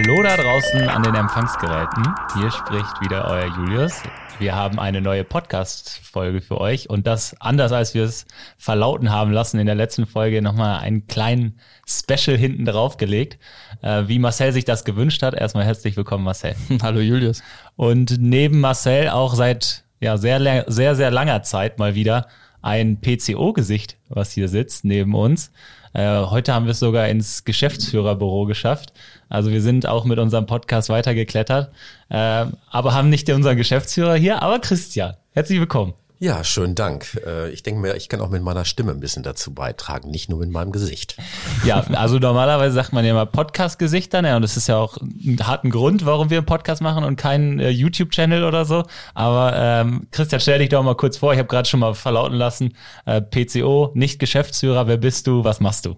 Hallo da draußen an den Empfangsgeräten. Hier spricht wieder euer Julius. Wir haben eine neue Podcast-Folge für euch und das anders als wir es verlauten haben lassen in der letzten Folge nochmal einen kleinen Special hinten drauf gelegt, äh, wie Marcel sich das gewünscht hat. Erstmal herzlich willkommen, Marcel. Hallo Julius. Und neben Marcel auch seit ja, sehr, sehr, sehr langer Zeit mal wieder ein PCO-Gesicht, was hier sitzt neben uns. Äh, heute haben wir es sogar ins Geschäftsführerbüro geschafft. Also wir sind auch mit unserem Podcast weitergeklettert, äh, aber haben nicht unseren Geschäftsführer hier, aber Christian. Herzlich willkommen. Ja, schönen Dank. Äh, ich denke mir, ich kann auch mit meiner Stimme ein bisschen dazu beitragen, nicht nur mit meinem Gesicht. Ja, also normalerweise sagt man ja mal Podcast-Gesichter, ne? und das ist ja auch ein harten Grund, warum wir einen Podcast machen und keinen äh, YouTube-Channel oder so. Aber ähm, Christian, stell dich doch mal kurz vor. Ich habe gerade schon mal verlauten lassen, äh, PCO, nicht Geschäftsführer. Wer bist du? Was machst du?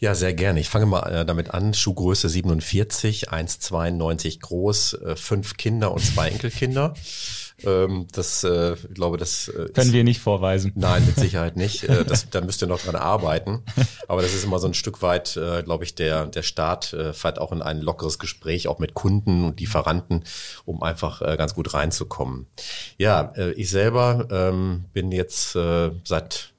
Ja, sehr gerne. Ich fange mal äh, damit an. Schuhgröße 47, 1,92 groß, äh, fünf Kinder und zwei Enkelkinder. Ähm, das, äh, ich glaube, das äh, können wir nicht vorweisen. Nein, mit Sicherheit nicht. Äh, das, da müsst ihr noch dran arbeiten. Aber das ist immer so ein Stück weit, äh, glaube ich, der der Start äh, fährt auch in ein lockeres Gespräch, auch mit Kunden und Lieferanten, um einfach äh, ganz gut reinzukommen. Ja, äh, ich selber ähm, bin jetzt äh, seit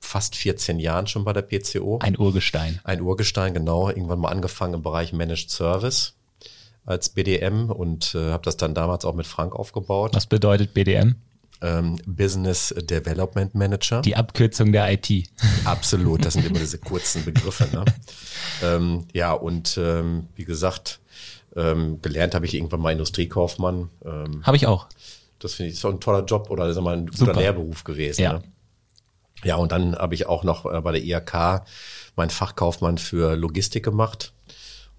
fast 14 Jahren schon bei der PCO. Ein Urgestein. Ein Urgestein, genau. Irgendwann mal angefangen im Bereich Managed Service als BDM und äh, habe das dann damals auch mit Frank aufgebaut. Was bedeutet BDM? Ähm, Business Development Manager. Die Abkürzung der IT. Absolut, das sind immer diese kurzen Begriffe. Ne? ähm, ja, und ähm, wie gesagt, ähm, gelernt habe ich irgendwann mal Industriekaufmann. Ähm, habe ich auch. Das finde ich so ein toller Job oder ist mal ein guter Super. Lehrberuf gewesen. Ja. Ne? Ja, und dann habe ich auch noch äh, bei der IHK meinen Fachkaufmann für Logistik gemacht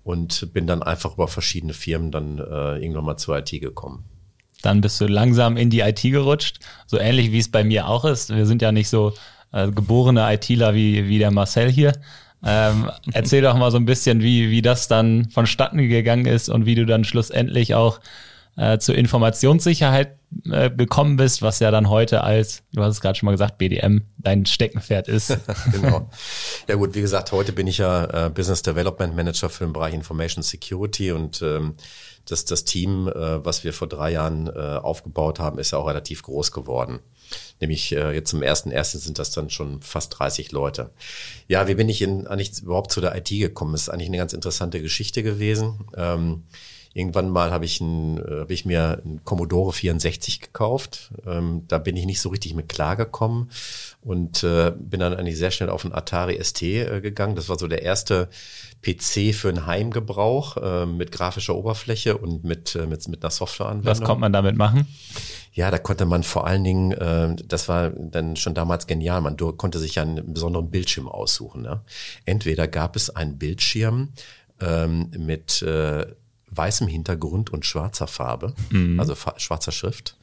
und bin dann einfach über verschiedene Firmen dann äh, irgendwann mal zur IT gekommen. Dann bist du langsam in die IT gerutscht, so ähnlich wie es bei mir auch ist. Wir sind ja nicht so äh, geborene ITler wie, wie der Marcel hier. Ähm, erzähl doch mal so ein bisschen, wie, wie das dann vonstatten gegangen ist und wie du dann schlussendlich auch äh, zur Informationssicherheit äh, gekommen bist, was ja dann heute als, du hast es gerade schon mal gesagt, BDM dein Steckenpferd ist. genau. Ja gut, wie gesagt, heute bin ich ja äh, Business Development Manager für den Bereich Information Security und ähm, das, das Team, äh, was wir vor drei Jahren äh, aufgebaut haben, ist ja auch relativ groß geworden. Nämlich äh, jetzt zum ersten ersten sind das dann schon fast 30 Leute. Ja, wie bin ich in, eigentlich überhaupt zu der IT gekommen? Das ist eigentlich eine ganz interessante Geschichte gewesen. Ähm, Irgendwann mal habe ich, ein, äh, hab ich mir ein Commodore 64 gekauft. Ähm, da bin ich nicht so richtig mit klargekommen und äh, bin dann eigentlich sehr schnell auf einen Atari ST äh, gegangen. Das war so der erste PC für einen Heimgebrauch äh, mit grafischer Oberfläche und mit, äh, mit, mit einer Softwareanwendung. Was konnte man damit machen? Ja, da konnte man vor allen Dingen, äh, das war dann schon damals genial, man konnte sich einen besonderen Bildschirm aussuchen. Ne? Entweder gab es einen Bildschirm ähm, mit äh, weißem Hintergrund und schwarzer Farbe, mhm. also schwarzer Schrift,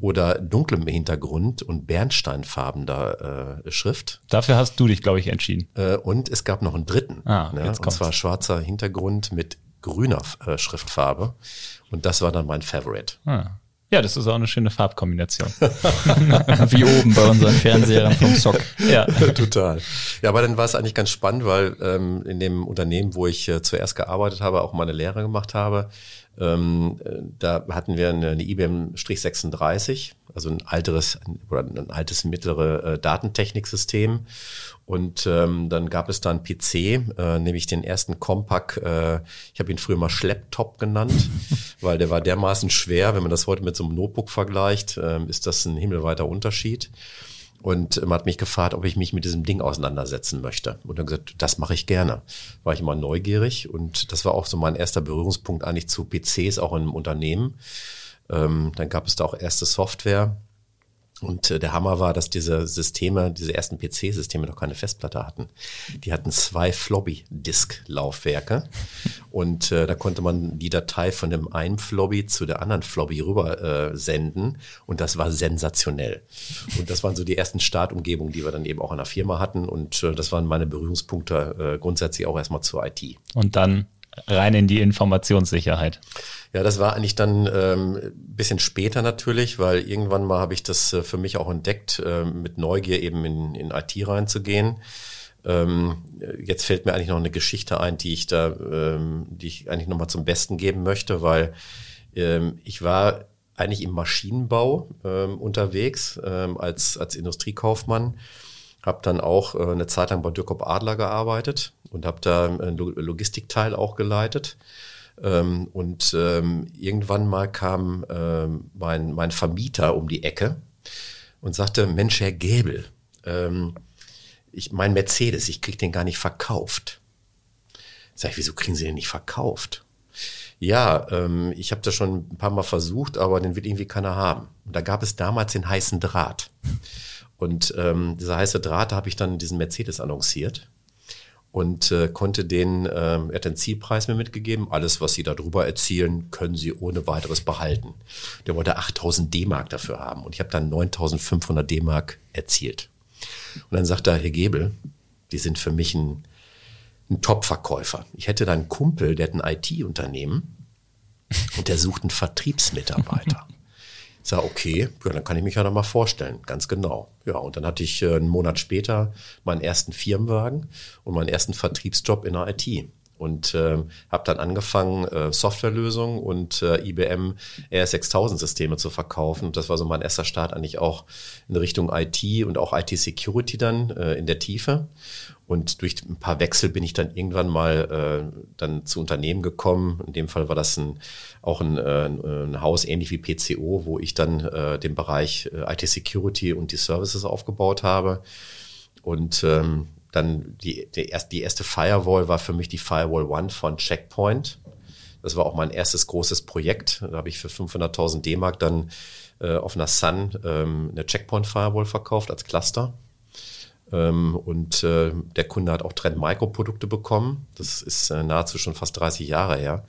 oder dunklem Hintergrund und bernsteinfarbener äh, Schrift. Dafür hast du dich, glaube ich, entschieden. Äh, und es gab noch einen dritten, ah, ne? und zwar schwarzer Hintergrund mit grüner äh, Schriftfarbe. Und das war dann mein Favorite. Ah. Ja, das ist auch eine schöne Farbkombination. Wie oben bei unseren Fernsehern vom Sock. Ja, total. Ja, aber dann war es eigentlich ganz spannend, weil ähm, in dem Unternehmen, wo ich äh, zuerst gearbeitet habe, auch meine Lehre gemacht habe, ähm, äh, da hatten wir eine, eine IBM-36, also ein alteres oder ein altes mittlere äh, Datentechniksystem. Und ähm, dann gab es da einen PC, äh, nämlich den ersten Compaq, äh, ich habe ihn früher mal Schlepptop genannt, weil der war dermaßen schwer, wenn man das heute mit so einem Notebook vergleicht, äh, ist das ein himmelweiter Unterschied. Und man hat mich gefragt, ob ich mich mit diesem Ding auseinandersetzen möchte. Und dann gesagt, das mache ich gerne. War ich immer neugierig und das war auch so mein erster Berührungspunkt eigentlich zu PCs, auch in einem Unternehmen. Ähm, dann gab es da auch erste Software. Und äh, der Hammer war, dass diese Systeme, diese ersten PC-Systeme noch keine Festplatte hatten. Die hatten zwei Floppy-Disk-Laufwerke und äh, da konnte man die Datei von dem einen Floppy zu der anderen Floppy rüber äh, senden und das war sensationell. Und das waren so die ersten Startumgebungen, die wir dann eben auch in der Firma hatten und äh, das waren meine Berührungspunkte äh, grundsätzlich auch erstmal zur IT. Und dann rein in die Informationssicherheit. Ja, das war eigentlich dann ähm, bisschen später natürlich, weil irgendwann mal habe ich das äh, für mich auch entdeckt, äh, mit Neugier eben in, in IT reinzugehen. Ähm, jetzt fällt mir eigentlich noch eine Geschichte ein, die ich da, ähm, die ich eigentlich nochmal zum Besten geben möchte, weil ähm, ich war eigentlich im Maschinenbau ähm, unterwegs ähm, als, als Industriekaufmann. Habe dann auch äh, eine Zeit lang bei Dürkop Adler gearbeitet und habe da einen Logistikteil auch geleitet. Ähm, und ähm, irgendwann mal kam ähm, mein, mein Vermieter um die Ecke und sagte, Mensch, Herr Gäbel, ähm, ich, mein Mercedes, ich krieg den gar nicht verkauft. Sag ich, wieso kriegen Sie den nicht verkauft? Ja, ähm, ich habe das schon ein paar Mal versucht, aber den will irgendwie keiner haben. Und da gab es damals den heißen Draht. Und ähm, dieser heiße Draht, da habe ich dann diesen Mercedes annonciert und äh, konnte den, äh, er hat den Zielpreis mir mitgegeben. Alles, was Sie darüber erzielen, können Sie ohne weiteres behalten. Der wollte 8000 D-Mark dafür haben und ich habe dann 9500 D-Mark erzielt. Und dann sagt er, Herr Gebel, die sind für mich ein, ein Top-Verkäufer. Ich hätte da einen Kumpel, der hat ein IT-Unternehmen und der sucht einen Vertriebsmitarbeiter. Ich sage, okay, ja, dann kann ich mich ja noch mal vorstellen, ganz genau. Ja, und dann hatte ich äh, einen Monat später meinen ersten Firmenwagen und meinen ersten Vertriebsjob in der IT und äh, habe dann angefangen, äh, Softwarelösungen und äh, IBM RS6000-Systeme zu verkaufen. Und das war so mein erster Start eigentlich auch in Richtung IT und auch IT-Security dann äh, in der Tiefe. Und durch ein paar Wechsel bin ich dann irgendwann mal äh, dann zu Unternehmen gekommen. In dem Fall war das ein, auch ein, äh, ein Haus ähnlich wie PCO, wo ich dann äh, den Bereich äh, IT-Security und die Services aufgebaut habe. Und ähm, dann die, die, erste, die erste Firewall war für mich die Firewall One von Checkpoint. Das war auch mein erstes großes Projekt. Da habe ich für 500.000 D-Mark dann äh, auf einer Sun ähm, eine Checkpoint Firewall verkauft als Cluster. Ähm, und äh, der Kunde hat auch Trend Micro Produkte bekommen. Das ist äh, nahezu schon fast 30 Jahre her.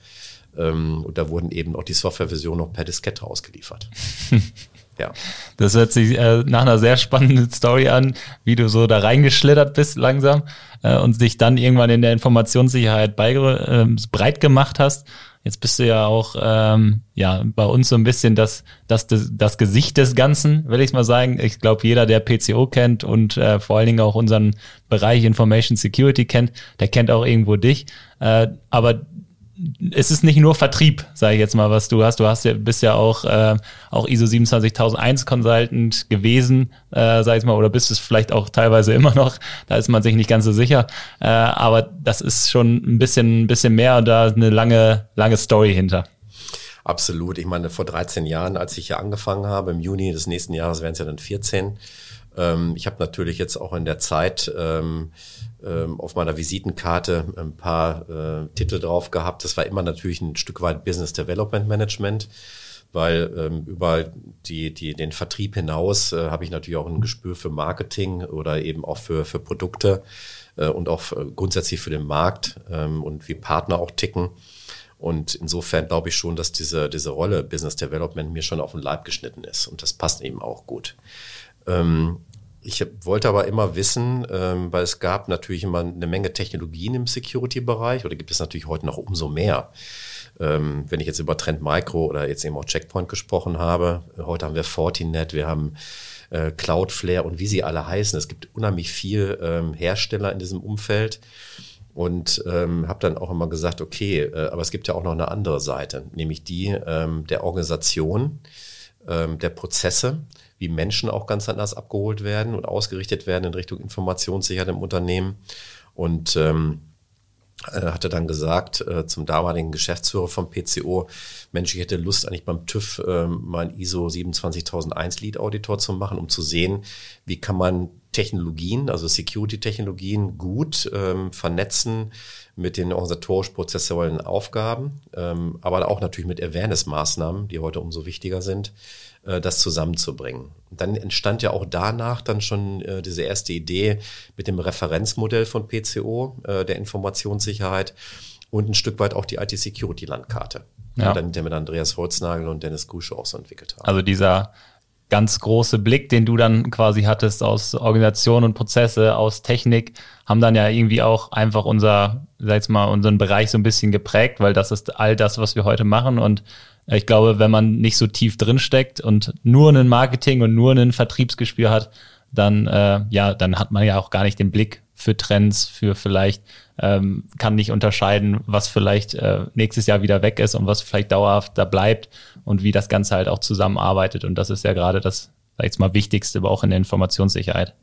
Ähm, und da wurden eben auch die Softwareversion noch per Diskette ausgeliefert. Ja. Das hört sich äh, nach einer sehr spannenden Story an, wie du so da reingeschlittert bist langsam äh, und dich dann irgendwann in der Informationssicherheit bei, äh, breit gemacht hast. Jetzt bist du ja auch ähm, ja bei uns so ein bisschen das, das, das, das Gesicht des Ganzen, will ich mal sagen. Ich glaube, jeder, der PCO kennt und äh, vor allen Dingen auch unseren Bereich Information Security kennt, der kennt auch irgendwo dich. Äh, aber es ist nicht nur Vertrieb, sage ich jetzt mal, was du hast. Du hast ja, bist ja auch, äh, auch ISO 27001 Consultant gewesen, äh, sag ich mal, oder bist es vielleicht auch teilweise immer noch. Da ist man sich nicht ganz so sicher. Äh, aber das ist schon ein bisschen, ein bisschen mehr und da eine lange, lange Story hinter. Absolut. Ich meine, vor 13 Jahren, als ich hier angefangen habe, im Juni des nächsten Jahres wären es ja dann 14. Ähm, ich habe natürlich jetzt auch in der Zeit ähm, ähm, auf meiner Visitenkarte ein paar äh, Titel drauf gehabt. Das war immer natürlich ein Stück weit Business Development Management, weil ähm, über die, die, den Vertrieb hinaus äh, habe ich natürlich auch ein Gespür für Marketing oder eben auch für, für Produkte äh, und auch grundsätzlich für den Markt ähm, und wie Partner auch ticken. Und insofern glaube ich schon, dass diese, diese Rolle Business Development mir schon auf den Leib geschnitten ist. Und das passt eben auch gut. Ähm, ich wollte aber immer wissen, ähm, weil es gab natürlich immer eine Menge Technologien im Security-Bereich oder gibt es natürlich heute noch umso mehr. Ähm, wenn ich jetzt über Trend Micro oder jetzt eben auch Checkpoint gesprochen habe, heute haben wir Fortinet, wir haben äh, Cloudflare und wie sie alle heißen. Es gibt unheimlich viel ähm, Hersteller in diesem Umfeld und ähm, habe dann auch immer gesagt, okay, äh, aber es gibt ja auch noch eine andere Seite, nämlich die ähm, der Organisation, ähm, der Prozesse wie Menschen auch ganz anders abgeholt werden und ausgerichtet werden in Richtung Informationssicherheit im Unternehmen. Und ähm, äh, hatte dann gesagt äh, zum damaligen Geschäftsführer vom PCO, Mensch, ich hätte Lust eigentlich beim TÜV äh, mein ISO 27001 Lead Auditor zu machen, um zu sehen, wie kann man Technologien, also Security-Technologien gut ähm, vernetzen mit den organisatorisch-prozessuellen Aufgaben, ähm, aber auch natürlich mit Awareness-Maßnahmen, die heute umso wichtiger sind, äh, das zusammenzubringen. Dann entstand ja auch danach dann schon äh, diese erste Idee mit dem Referenzmodell von PCO, äh, der Informationssicherheit und ein Stück weit auch die IT-Security-Landkarte, ja. dann, der mit Andreas Holznagel und Dennis Gusche auch so entwickelt haben. Also dieser ganz große Blick, den du dann quasi hattest aus Organisation und Prozesse, aus Technik, haben dann ja irgendwie auch einfach unser, sag ich mal, unseren Bereich so ein bisschen geprägt, weil das ist all das, was wir heute machen. Und ich glaube, wenn man nicht so tief drin steckt und nur einen Marketing und nur einen Vertriebsgespür hat, dann äh, ja, dann hat man ja auch gar nicht den Blick für Trends, für vielleicht ähm, kann nicht unterscheiden, was vielleicht äh, nächstes Jahr wieder weg ist und was vielleicht dauerhaft da bleibt und wie das Ganze halt auch zusammenarbeitet. Und das ist ja gerade das, sag ich jetzt mal, Wichtigste, aber auch in der Informationssicherheit.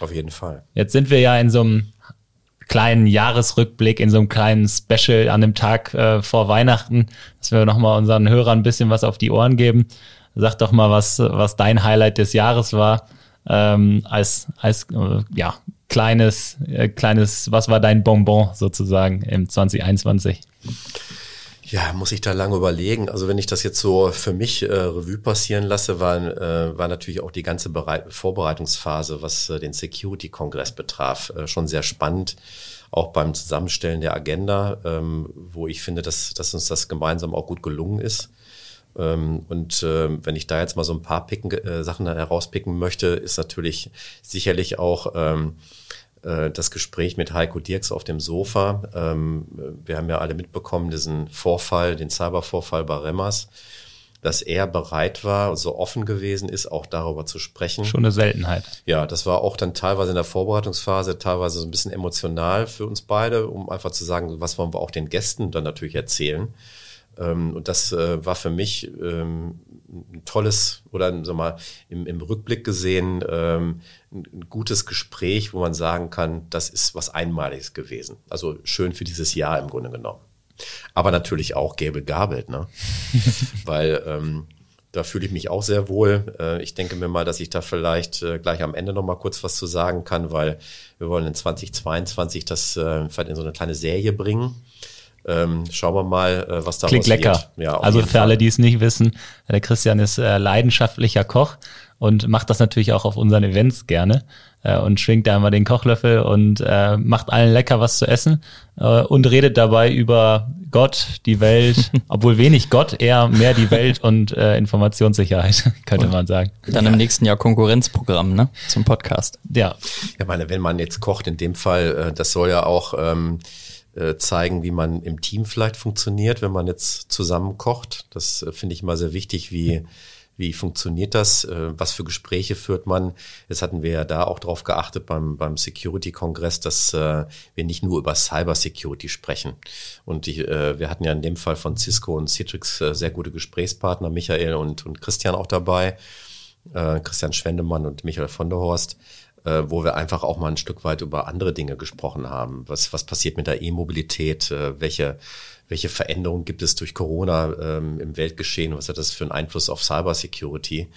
Auf jeden Fall. Jetzt sind wir ja in so einem kleinen Jahresrückblick, in so einem kleinen Special an dem Tag äh, vor Weihnachten, dass wir nochmal unseren Hörern ein bisschen was auf die Ohren geben. Sag doch mal, was, was dein Highlight des Jahres war, ähm, als, als äh, ja, kleines, äh, kleines, was war dein Bonbon sozusagen im 2021? Ja, muss ich da lange überlegen. Also wenn ich das jetzt so für mich äh, Revue passieren lasse, war, äh, war natürlich auch die ganze Bereit Vorbereitungsphase, was äh, den Security-Kongress betraf, äh, schon sehr spannend. Auch beim Zusammenstellen der Agenda, ähm, wo ich finde, dass, dass uns das gemeinsam auch gut gelungen ist. Ähm, und äh, wenn ich da jetzt mal so ein paar Picken, äh, Sachen herauspicken möchte, ist natürlich sicherlich auch ähm, äh, das Gespräch mit Heiko Dirks auf dem Sofa. Ähm, wir haben ja alle mitbekommen, diesen Vorfall, den Cybervorfall bei Remmers, dass er bereit war, so offen gewesen ist, auch darüber zu sprechen. Schon eine Seltenheit. Ja, das war auch dann teilweise in der Vorbereitungsphase, teilweise so ein bisschen emotional für uns beide, um einfach zu sagen, was wollen wir auch den Gästen dann natürlich erzählen. Ähm, und das äh, war für mich ähm, ein tolles oder sag mal, im, im Rückblick gesehen ähm, ein gutes Gespräch, wo man sagen kann, das ist was Einmaliges gewesen. Also schön für dieses Jahr im Grunde genommen. Aber natürlich auch Gäbel gabelt, ne? Weil ähm, da fühle ich mich auch sehr wohl. Äh, ich denke mir mal, dass ich da vielleicht äh, gleich am Ende noch mal kurz was zu sagen kann, weil wir wollen in 2022 das äh, vielleicht in so eine kleine Serie bringen ähm, schauen wir mal, äh, was da Klingt lecker. Ja, also für Fall. alle, die es nicht wissen, der Christian ist äh, leidenschaftlicher Koch und macht das natürlich auch auf unseren Events gerne äh, und schwingt da immer den Kochlöffel und äh, macht allen lecker was zu essen äh, und redet dabei über Gott, die Welt, obwohl wenig Gott, eher mehr die Welt und äh, Informationssicherheit, könnte und man sagen. Dann im nächsten Jahr Konkurrenzprogramm, ne? Zum Podcast. Ja. Ja, meine, wenn man jetzt kocht, in dem Fall, äh, das soll ja auch ähm, äh, zeigen, wie man im Team vielleicht funktioniert, wenn man jetzt zusammen kocht. Das äh, finde ich immer sehr wichtig, wie wie funktioniert das? Äh, was für Gespräche führt man? Jetzt hatten wir ja da auch darauf geachtet beim, beim Security-Kongress, dass äh, wir nicht nur über Cyber-Security sprechen. Und ich, äh, wir hatten ja in dem Fall von Cisco und Citrix äh, sehr gute Gesprächspartner, Michael und, und Christian auch dabei, äh, Christian Schwendemann und Michael von der Horst äh, wo wir einfach auch mal ein Stück weit über andere Dinge gesprochen haben. Was, was passiert mit der E-Mobilität? Äh, welche, welche Veränderungen gibt es durch Corona ähm, im Weltgeschehen? Was hat das für einen Einfluss auf Cybersecurity?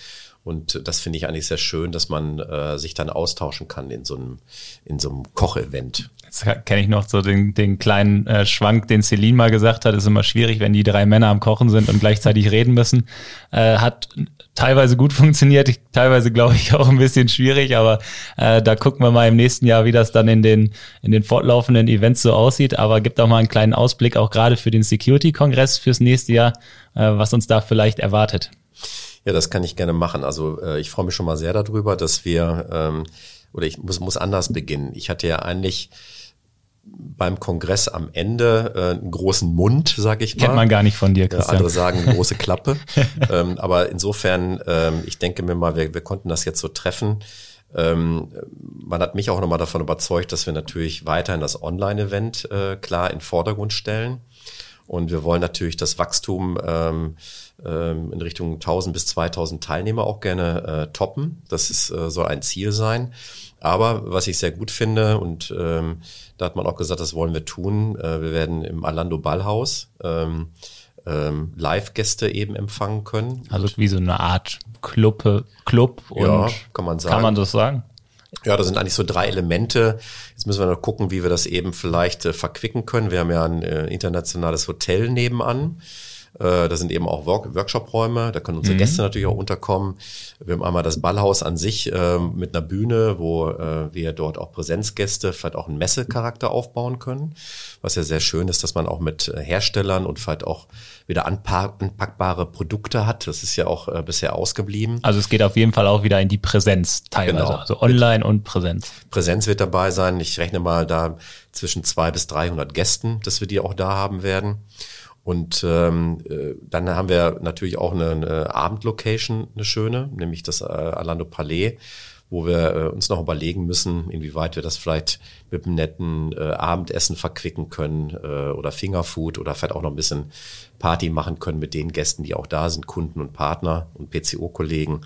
Und das finde ich eigentlich sehr schön, dass man äh, sich dann austauschen kann in so einem, in so einem Kochevent. Jetzt kenne ich noch so den, den kleinen äh, Schwank, den Celine mal gesagt hat, ist immer schwierig, wenn die drei Männer am Kochen sind und gleichzeitig reden müssen. Äh, hat teilweise gut funktioniert, teilweise glaube ich auch ein bisschen schwierig, aber äh, da gucken wir mal im nächsten Jahr, wie das dann in den, in den fortlaufenden Events so aussieht. Aber gibt auch mal einen kleinen Ausblick, auch gerade für den Security-Kongress fürs nächste Jahr, äh, was uns da vielleicht erwartet. Ja, das kann ich gerne machen. Also äh, ich freue mich schon mal sehr darüber, dass wir, ähm, oder ich muss, muss anders beginnen. Ich hatte ja eigentlich beim Kongress am Ende äh, einen großen Mund, sag ich mal. Kennt man gar nicht von dir, Christian. andere sagen große Klappe. ähm, aber insofern, ähm, ich denke mir mal, wir, wir konnten das jetzt so treffen. Ähm, man hat mich auch nochmal davon überzeugt, dass wir natürlich weiterhin das Online-Event äh, klar in Vordergrund stellen. Und wir wollen natürlich das Wachstum ähm, ähm, in Richtung 1000 bis 2000 Teilnehmer auch gerne äh, toppen. Das ist, äh, soll ein Ziel sein. Aber was ich sehr gut finde, und ähm, da hat man auch gesagt, das wollen wir tun, äh, wir werden im Alando Ballhaus ähm, ähm, Live-Gäste eben empfangen können. Also wie so eine Art Club, Club und ja, kann man sagen. Kann man das sagen? Ja, da sind eigentlich so drei Elemente. Jetzt müssen wir noch gucken, wie wir das eben vielleicht äh, verquicken können. Wir haben ja ein äh, internationales Hotel nebenan. Äh, da sind eben auch Work Workshop-Räume, da können unsere mhm. Gäste natürlich auch unterkommen. Wir haben einmal das Ballhaus an sich äh, mit einer Bühne, wo äh, wir dort auch Präsenzgäste vielleicht auch einen Messecharakter aufbauen können, was ja sehr schön ist, dass man auch mit Herstellern und vielleicht auch wieder anpackbare Produkte hat. Das ist ja auch äh, bisher ausgeblieben. Also es geht auf jeden Fall auch wieder in die Präsenz teilweise, genau. also online und Präsenz. Präsenz wird dabei sein. Ich rechne mal da zwischen zwei bis 300 Gästen, dass wir die auch da haben werden. Und ähm, äh, dann haben wir natürlich auch eine, eine Abendlocation, eine schöne, nämlich das äh, Alando Palais, wo wir äh, uns noch überlegen müssen, inwieweit wir das vielleicht mit einem netten äh, Abendessen verquicken können äh, oder Fingerfood oder vielleicht auch noch ein bisschen Party machen können mit den Gästen, die auch da sind, Kunden und Partner und PCO-Kollegen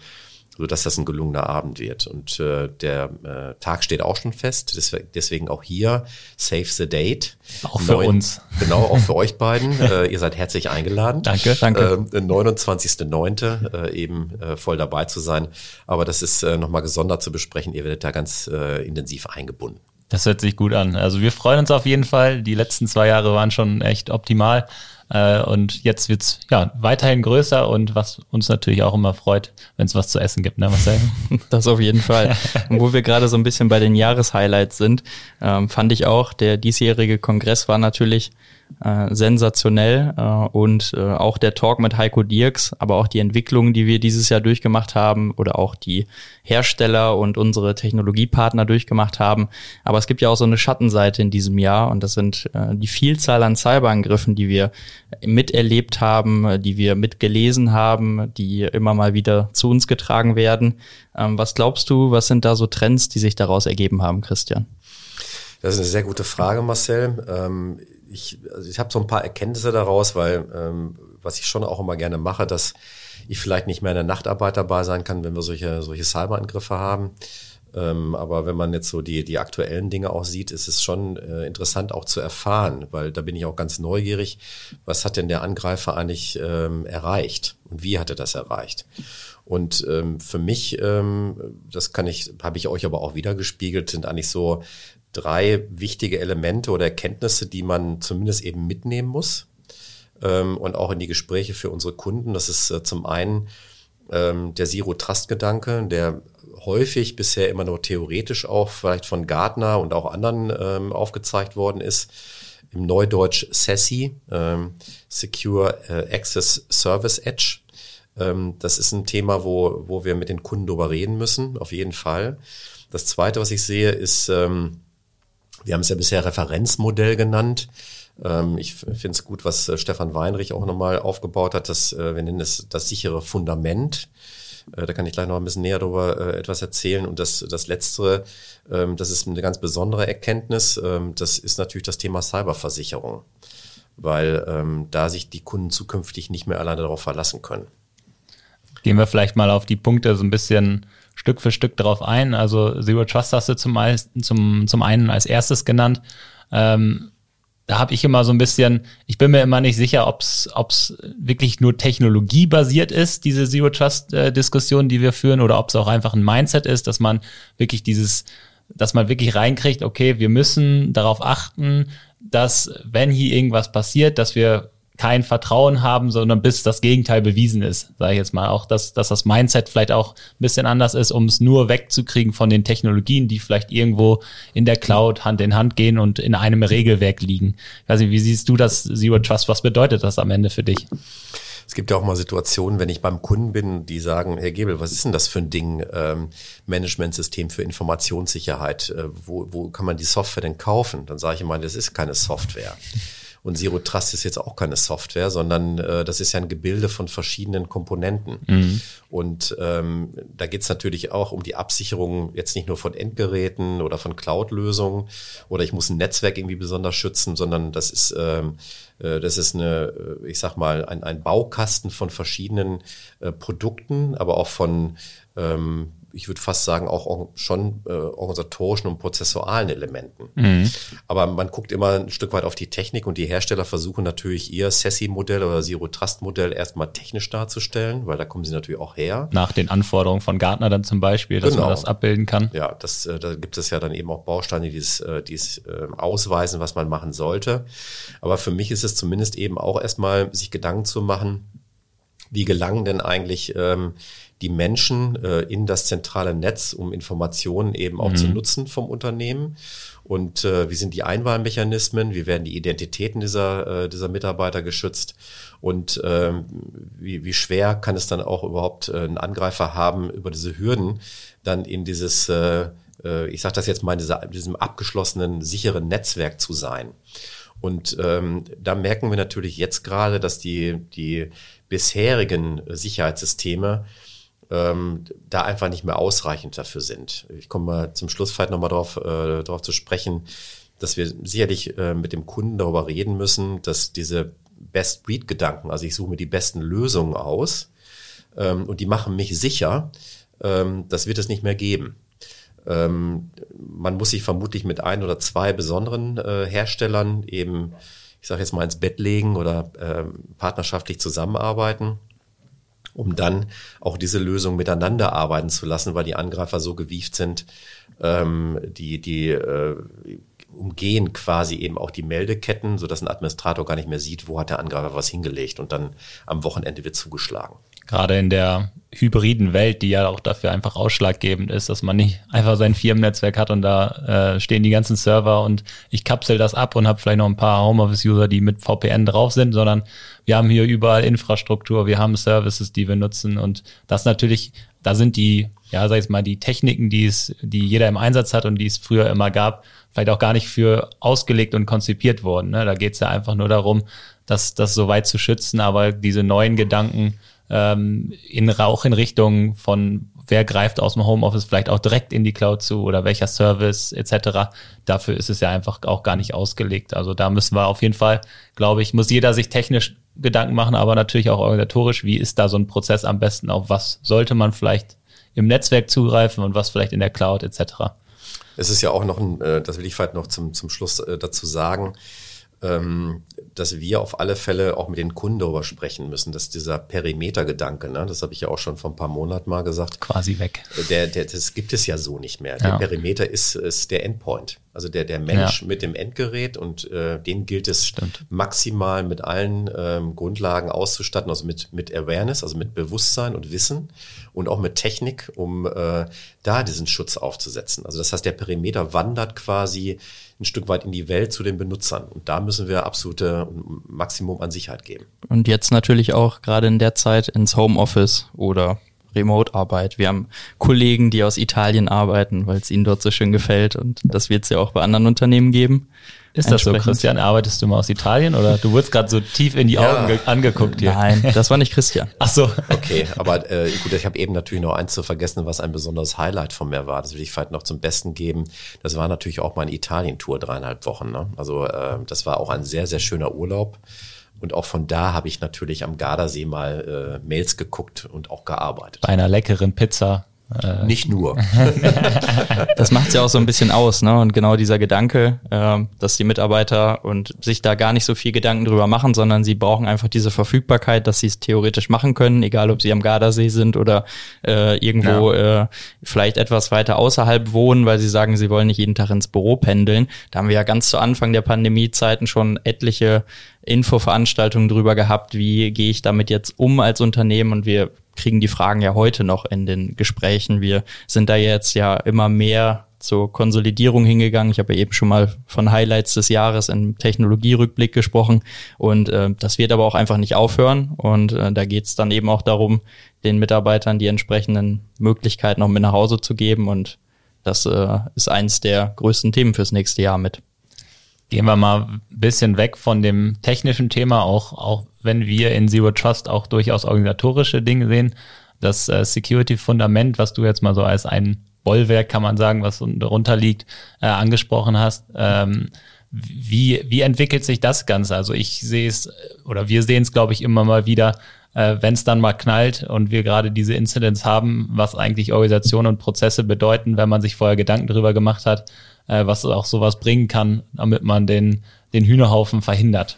so dass das ein gelungener Abend wird. Und äh, der äh, Tag steht auch schon fest, deswegen auch hier Save the Date. Auch für Neun, uns. Genau, auch für euch beiden. Äh, ihr seid herzlich eingeladen. Danke, danke. Äh, 29.09. Äh, eben äh, voll dabei zu sein. Aber das ist äh, nochmal gesondert zu besprechen. Ihr werdet da ganz äh, intensiv eingebunden. Das hört sich gut an. Also wir freuen uns auf jeden Fall. Die letzten zwei Jahre waren schon echt optimal. Äh, und jetzt wird's ja weiterhin größer und was uns natürlich auch immer freut, wenn es was zu essen gibt, ne Marcel? Das auf jeden Fall. Und wo wir gerade so ein bisschen bei den Jahreshighlights sind, ähm, fand ich auch, der diesjährige Kongress war natürlich äh, sensationell äh, und äh, auch der Talk mit Heiko Dirks, aber auch die Entwicklungen, die wir dieses Jahr durchgemacht haben oder auch die Hersteller und unsere Technologiepartner durchgemacht haben. Aber es gibt ja auch so eine Schattenseite in diesem Jahr und das sind äh, die Vielzahl an Cyberangriffen, die wir miterlebt haben, die wir mitgelesen haben, die immer mal wieder zu uns getragen werden. Ähm, was glaubst du, was sind da so Trends, die sich daraus ergeben haben, Christian? Das ist eine sehr gute Frage, Marcel. Ähm, ich, also ich habe so ein paar Erkenntnisse daraus, weil ähm, was ich schon auch immer gerne mache, dass ich vielleicht nicht mehr in der Nachtarbeit dabei sein kann, wenn wir solche, solche Cyberangriffe haben. Ähm, aber wenn man jetzt so die, die aktuellen Dinge auch sieht, ist es schon äh, interessant auch zu erfahren, weil da bin ich auch ganz neugierig, was hat denn der Angreifer eigentlich ähm, erreicht und wie hat er das erreicht? Und ähm, für mich, ähm, das kann ich, habe ich euch aber auch wieder gespiegelt, sind eigentlich so drei wichtige Elemente oder Erkenntnisse, die man zumindest eben mitnehmen muss ähm, und auch in die Gespräche für unsere Kunden. Das ist äh, zum einen ähm, der Zero-Trust-Gedanke, der häufig bisher immer nur theoretisch auch vielleicht von Gartner und auch anderen ähm, aufgezeigt worden ist. Im Neudeutsch SASE, ähm, Secure äh, Access Service Edge. Ähm, das ist ein Thema, wo, wo wir mit den Kunden darüber reden müssen, auf jeden Fall. Das Zweite, was ich sehe, ist ähm, wir haben es ja bisher Referenzmodell genannt. Ähm, ich finde es gut, was äh, Stefan Weinrich auch nochmal aufgebaut hat. Das, äh, wir nennen es das sichere Fundament. Äh, da kann ich gleich noch ein bisschen näher darüber etwas erzählen. Und das, das Letztere, ähm, das ist eine ganz besondere Erkenntnis. Ähm, das ist natürlich das Thema Cyberversicherung, weil da sich die Kunden zukünftig nicht mehr alleine darauf verlassen können. Gehen wir vielleicht mal auf die Punkte so ein bisschen Stück für Stück darauf ein. Also Zero Trust hast du zum, zum, zum einen als erstes genannt. Ähm, da habe ich immer so ein bisschen, ich bin mir immer nicht sicher, ob es wirklich nur technologiebasiert ist, diese Zero Trust-Diskussion, äh, die wir führen, oder ob es auch einfach ein Mindset ist, dass man wirklich dieses, dass man wirklich reinkriegt, okay, wir müssen darauf achten, dass wenn hier irgendwas passiert, dass wir kein Vertrauen haben, sondern bis das Gegenteil bewiesen ist, sage ich jetzt mal. Auch, dass, dass das Mindset vielleicht auch ein bisschen anders ist, um es nur wegzukriegen von den Technologien, die vielleicht irgendwo in der Cloud Hand in Hand gehen und in einem Regelwerk liegen. Ich weiß nicht, wie siehst du das Zero Trust? Was bedeutet das am Ende für dich? Es gibt ja auch mal Situationen, wenn ich beim Kunden bin, die sagen, Herr Gebel, was ist denn das für ein Ding, ähm, Managementsystem für Informationssicherheit? Äh, wo, wo kann man die Software denn kaufen? Dann sage ich immer, das ist keine Software. Und Zero Trust ist jetzt auch keine Software, sondern äh, das ist ja ein Gebilde von verschiedenen Komponenten. Mhm. Und ähm, da geht es natürlich auch um die Absicherung jetzt nicht nur von Endgeräten oder von Cloud-Lösungen oder ich muss ein Netzwerk irgendwie besonders schützen, sondern das ist ähm, äh, das ist eine, äh, ich sag mal, ein, ein Baukasten von verschiedenen äh, Produkten, aber auch von ähm, ich würde fast sagen, auch schon äh, organisatorischen und prozessualen Elementen. Mhm. Aber man guckt immer ein Stück weit auf die Technik und die Hersteller versuchen natürlich ihr SESI-Modell oder Zero-Trust-Modell erstmal technisch darzustellen, weil da kommen sie natürlich auch her. Nach den Anforderungen von Gartner dann zum Beispiel, dass genau. man das abbilden kann. Ja, das, äh, da gibt es ja dann eben auch Bausteine, die es, äh, die es äh, ausweisen, was man machen sollte. Aber für mich ist es zumindest eben auch erstmal, sich Gedanken zu machen, wie gelangen denn eigentlich ähm, die Menschen äh, in das zentrale Netz, um Informationen eben auch mhm. zu nutzen vom Unternehmen. Und äh, wie sind die Einwahlmechanismen? Wie werden die Identitäten dieser, äh, dieser Mitarbeiter geschützt? Und ähm, wie, wie schwer kann es dann auch überhaupt äh, einen Angreifer haben, über diese Hürden dann in dieses, äh, äh ich sage das jetzt mal, in dieser, diesem abgeschlossenen, sicheren Netzwerk zu sein? Und ähm, da merken wir natürlich jetzt gerade, dass die, die bisherigen Sicherheitssysteme ähm, da einfach nicht mehr ausreichend dafür sind. Ich komme mal zum Schluss vielleicht nochmal darauf äh, zu sprechen, dass wir sicherlich äh, mit dem Kunden darüber reden müssen, dass diese Best-Breed-Gedanken, also ich suche mir die besten Lösungen aus ähm, und die machen mich sicher, ähm, das wird es nicht mehr geben. Ähm, man muss sich vermutlich mit ein oder zwei besonderen äh, Herstellern eben, ich sage jetzt mal, ins Bett legen oder ähm, partnerschaftlich zusammenarbeiten um dann auch diese Lösung miteinander arbeiten zu lassen, weil die Angreifer so gewieft sind, ähm, die, die äh, umgehen quasi eben auch die Meldeketten, sodass ein Administrator gar nicht mehr sieht, wo hat der Angreifer was hingelegt und dann am Wochenende wird zugeschlagen. Gerade in der hybriden Welt, die ja auch dafür einfach ausschlaggebend ist, dass man nicht einfach sein Firmennetzwerk hat und da äh, stehen die ganzen Server und ich kapsel das ab und habe vielleicht noch ein paar Homeoffice-User, die mit VPN drauf sind, sondern wir haben hier überall Infrastruktur, wir haben Services, die wir nutzen und das natürlich, da sind die, ja, sag ich mal, die Techniken, die es, die jeder im Einsatz hat und die es früher immer gab, vielleicht auch gar nicht für ausgelegt und konzipiert worden. Ne? Da geht es ja einfach nur darum, das, das so weit zu schützen, aber diese neuen Gedanken, ähm, in Rauch in Richtung von wer greift aus dem Homeoffice vielleicht auch direkt in die Cloud zu oder welcher Service etc. Dafür ist es ja einfach auch gar nicht ausgelegt. Also da müssen wir auf jeden Fall, glaube ich, muss jeder sich technisch Gedanken machen, aber natürlich auch organisatorisch, wie ist da so ein Prozess am besten, auf was sollte man vielleicht im Netzwerk zugreifen und was vielleicht in der Cloud etc. Es ist ja auch noch ein, äh, das will ich vielleicht noch zum, zum Schluss äh, dazu sagen, ähm, dass wir auf alle Fälle auch mit den Kunden darüber sprechen müssen, dass dieser Perimetergedanke, ne, das habe ich ja auch schon vor ein paar Monaten mal gesagt, quasi weg. Der, der, das gibt es ja so nicht mehr. Ja. Der Perimeter ist, ist der Endpoint. Also der, der Mensch ja. mit dem Endgerät und äh, den gilt es Stimmt. maximal mit allen ähm, Grundlagen auszustatten, also mit, mit Awareness, also mit Bewusstsein und Wissen und auch mit Technik, um äh, da diesen Schutz aufzusetzen. Also das heißt, der Perimeter wandert quasi ein Stück weit in die Welt zu den Benutzern. Und da müssen wir absolute Maximum an Sicherheit geben. Und jetzt natürlich auch gerade in der Zeit ins Homeoffice oder Remote-Arbeit. Wir haben Kollegen, die aus Italien arbeiten, weil es ihnen dort so schön gefällt und das wird es ja auch bei anderen Unternehmen geben. Ist das so, Christian? Arbeitest du mal aus Italien oder du wurdest gerade so tief in die Augen ja. angeguckt hier? Nein, das war nicht Christian. Ach so. Okay, aber äh, gut, ich habe eben natürlich noch eins zu vergessen, was ein besonderes Highlight von mir war. Das will ich vielleicht noch zum Besten geben. Das war natürlich auch meine Italien-Tour, dreieinhalb Wochen. Ne? Also äh, das war auch ein sehr, sehr schöner Urlaub. Und auch von da habe ich natürlich am Gardasee mal äh, Mails geguckt und auch gearbeitet. Bei einer leckeren Pizza. Äh. Nicht nur. das macht ja auch so ein bisschen aus, ne? Und genau dieser Gedanke, äh, dass die Mitarbeiter und sich da gar nicht so viel Gedanken drüber machen, sondern sie brauchen einfach diese Verfügbarkeit, dass sie es theoretisch machen können, egal ob sie am Gardasee sind oder äh, irgendwo ja. äh, vielleicht etwas weiter außerhalb wohnen, weil sie sagen, sie wollen nicht jeden Tag ins Büro pendeln. Da haben wir ja ganz zu Anfang der Pandemiezeiten schon etliche Infoveranstaltungen drüber gehabt, wie gehe ich damit jetzt um als Unternehmen und wir kriegen die Fragen ja heute noch in den Gesprächen. Wir sind da jetzt ja immer mehr zur Konsolidierung hingegangen. Ich habe ja eben schon mal von Highlights des Jahres im Technologierückblick gesprochen und äh, das wird aber auch einfach nicht aufhören und äh, da geht es dann eben auch darum, den Mitarbeitern die entsprechenden Möglichkeiten noch mit nach Hause zu geben und das äh, ist eins der größten Themen fürs nächste Jahr mit. Gehen wir mal ein bisschen weg von dem technischen Thema, auch, auch wenn wir in Zero Trust auch durchaus organisatorische Dinge sehen. Das äh, Security-Fundament, was du jetzt mal so als ein Bollwerk, kann man sagen, was darunter liegt, äh, angesprochen hast. Ähm, wie, wie entwickelt sich das Ganze? Also ich sehe es, oder wir sehen es, glaube ich, immer mal wieder, äh, wenn es dann mal knallt und wir gerade diese Incidents haben, was eigentlich Organisation und Prozesse bedeuten, wenn man sich vorher Gedanken darüber gemacht hat, äh, was auch sowas bringen kann, damit man den, den Hühnerhaufen verhindert.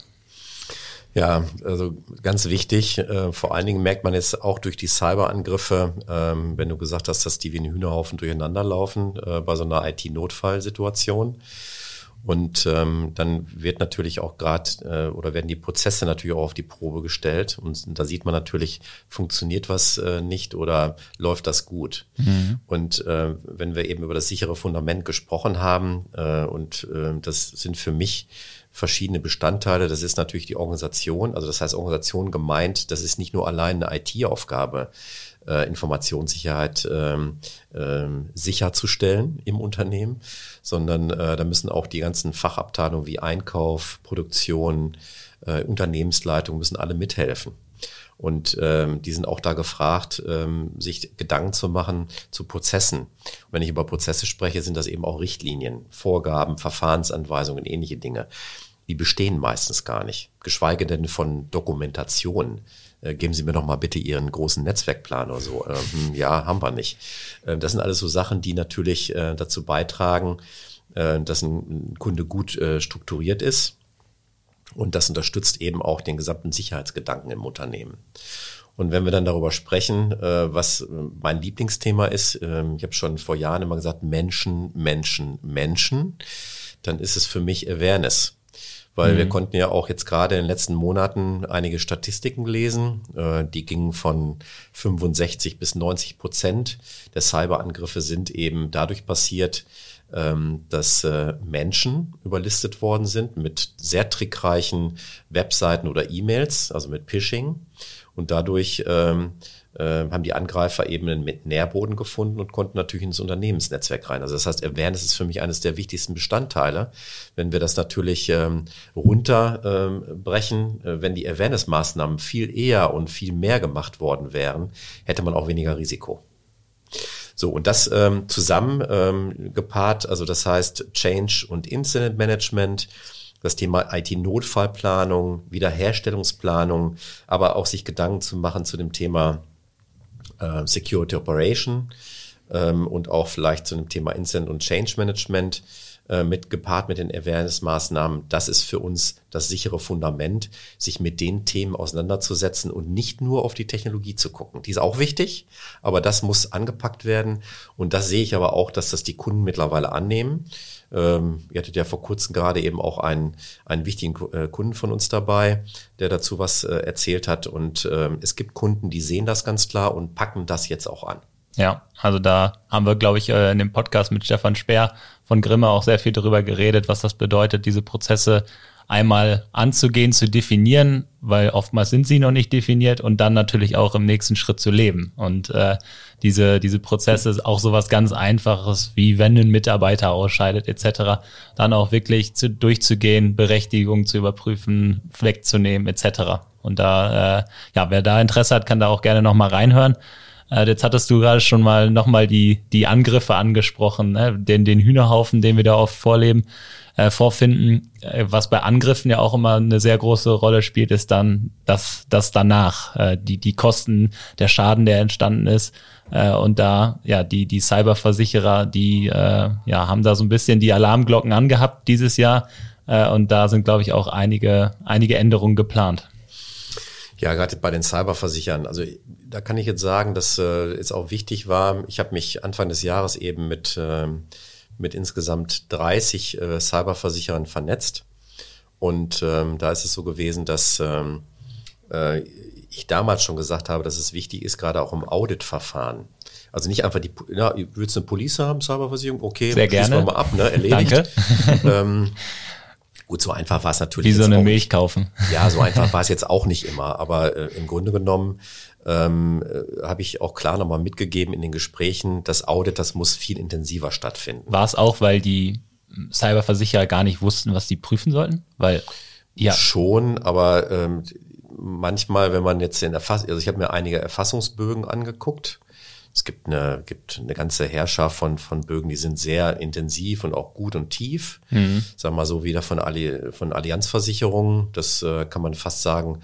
Ja, also ganz wichtig. Äh, vor allen Dingen merkt man jetzt auch durch die Cyberangriffe, ähm, wenn du gesagt hast, dass die wie ein Hühnerhaufen durcheinander laufen äh, bei so einer IT-Notfallsituation. Und ähm, dann wird natürlich auch gerade äh, oder werden die Prozesse natürlich auch auf die Probe gestellt. Und da sieht man natürlich, funktioniert was äh, nicht oder läuft das gut. Mhm. Und äh, wenn wir eben über das sichere Fundament gesprochen haben, äh, und äh, das sind für mich verschiedene Bestandteile. Das ist natürlich die Organisation. Also das heißt Organisation gemeint, das ist nicht nur allein eine IT-Aufgabe, äh, Informationssicherheit ähm, ähm, sicherzustellen im Unternehmen, sondern äh, da müssen auch die ganzen Fachabteilungen wie Einkauf, Produktion, äh, Unternehmensleitung müssen alle mithelfen. Und ähm, die sind auch da gefragt, ähm, sich Gedanken zu machen zu Prozessen. Und wenn ich über Prozesse spreche, sind das eben auch Richtlinien, Vorgaben, Verfahrensanweisungen, ähnliche Dinge. Die bestehen meistens gar nicht, geschweige denn von Dokumentation. Äh, geben Sie mir doch mal bitte Ihren großen Netzwerkplan oder so. Ähm, ja, haben wir nicht. Äh, das sind alles so Sachen, die natürlich äh, dazu beitragen, äh, dass ein Kunde gut äh, strukturiert ist und das unterstützt eben auch den gesamten Sicherheitsgedanken im Unternehmen. Und wenn wir dann darüber sprechen, äh, was mein Lieblingsthema ist, ähm, ich habe schon vor Jahren immer gesagt, Menschen, Menschen, Menschen, dann ist es für mich Awareness. Weil mhm. wir konnten ja auch jetzt gerade in den letzten Monaten einige Statistiken lesen, äh, die gingen von 65 bis 90 Prozent der Cyberangriffe sind eben dadurch passiert, ähm, dass äh, Menschen überlistet worden sind mit sehr trickreichen Webseiten oder E-Mails, also mit Phishing. Und dadurch ähm, äh, haben die Angreifer eben einen Nährboden gefunden und konnten natürlich ins Unternehmensnetzwerk rein. Also das heißt, Awareness ist für mich eines der wichtigsten Bestandteile. Wenn wir das natürlich ähm, runterbrechen, ähm, äh, wenn die Awareness-Maßnahmen viel eher und viel mehr gemacht worden wären, hätte man auch weniger Risiko. So, und das ähm, zusammen ähm, gepaart, also das heißt Change und Incident Management, das Thema IT-Notfallplanung, Wiederherstellungsplanung, aber auch sich Gedanken zu machen zu dem Thema äh, Security Operation ähm, und auch vielleicht zu dem Thema Incident und Change Management äh, mit gepaart mit den Awareness-Maßnahmen, das ist für uns das sichere Fundament, sich mit den Themen auseinanderzusetzen und nicht nur auf die Technologie zu gucken. Die ist auch wichtig, aber das muss angepackt werden. Und das sehe ich aber auch, dass das die Kunden mittlerweile annehmen. Ähm, ihr hattet ja vor kurzem gerade eben auch einen, einen wichtigen äh, Kunden von uns dabei, der dazu was äh, erzählt hat. Und ähm, es gibt Kunden, die sehen das ganz klar und packen das jetzt auch an. Ja, also da haben wir, glaube ich, äh, in dem Podcast mit Stefan Speer von Grimme auch sehr viel darüber geredet, was das bedeutet, diese Prozesse einmal anzugehen, zu definieren, weil oftmals sind sie noch nicht definiert und dann natürlich auch im nächsten Schritt zu leben. Und äh, diese, diese Prozesse ist auch sowas ganz Einfaches, wie wenn ein Mitarbeiter ausscheidet etc., dann auch wirklich zu, durchzugehen, Berechtigung zu überprüfen, wegzunehmen etc. Und da, äh, ja, wer da Interesse hat, kann da auch gerne nochmal reinhören. Äh, jetzt hattest du gerade schon mal nochmal die, die Angriffe angesprochen, ne? den, den Hühnerhaufen, den wir da oft vorleben, äh, vorfinden. Äh, was bei Angriffen ja auch immer eine sehr große Rolle spielt, ist dann das, das danach, äh, die, die Kosten, der Schaden, der entstanden ist. Äh, und da, ja, die, die Cyberversicherer, die äh, ja, haben da so ein bisschen die Alarmglocken angehabt dieses Jahr. Äh, und da sind, glaube ich, auch einige, einige Änderungen geplant. Ja, gerade bei den Cyberversichern. Also da kann ich jetzt sagen, dass äh, es auch wichtig war. Ich habe mich Anfang des Jahres eben mit, äh, mit insgesamt 30 äh, Cyberversicherern vernetzt. Und ähm, da ist es so gewesen, dass ähm, äh, ich damals schon gesagt habe, dass es wichtig ist, gerade auch im Auditverfahren. Also nicht einfach die, ja, willst du eine Police haben, Cyberversicherung? Okay, Sehr gerne. mal ab, ne? Erledigt. Danke. ähm, Gut, so einfach war es natürlich. Wie so eine Milch kaufen. Ja, so einfach war es jetzt auch nicht immer. Aber äh, im Grunde genommen ähm, äh, habe ich auch klar nochmal mitgegeben in den Gesprächen, das Audit, das muss viel intensiver stattfinden. War es auch, weil die Cyberversicherer gar nicht wussten, was die prüfen sollten? Weil ja. Schon, aber ähm, manchmal, wenn man jetzt in Erfassung, also ich habe mir einige Erfassungsbögen angeguckt es gibt eine, gibt eine ganze Herrschaft von, von Bögen, die sind sehr intensiv und auch gut und tief. Mhm. Sag mal so wieder von, Alli von Allianzversicherungen. Das äh, kann man fast sagen,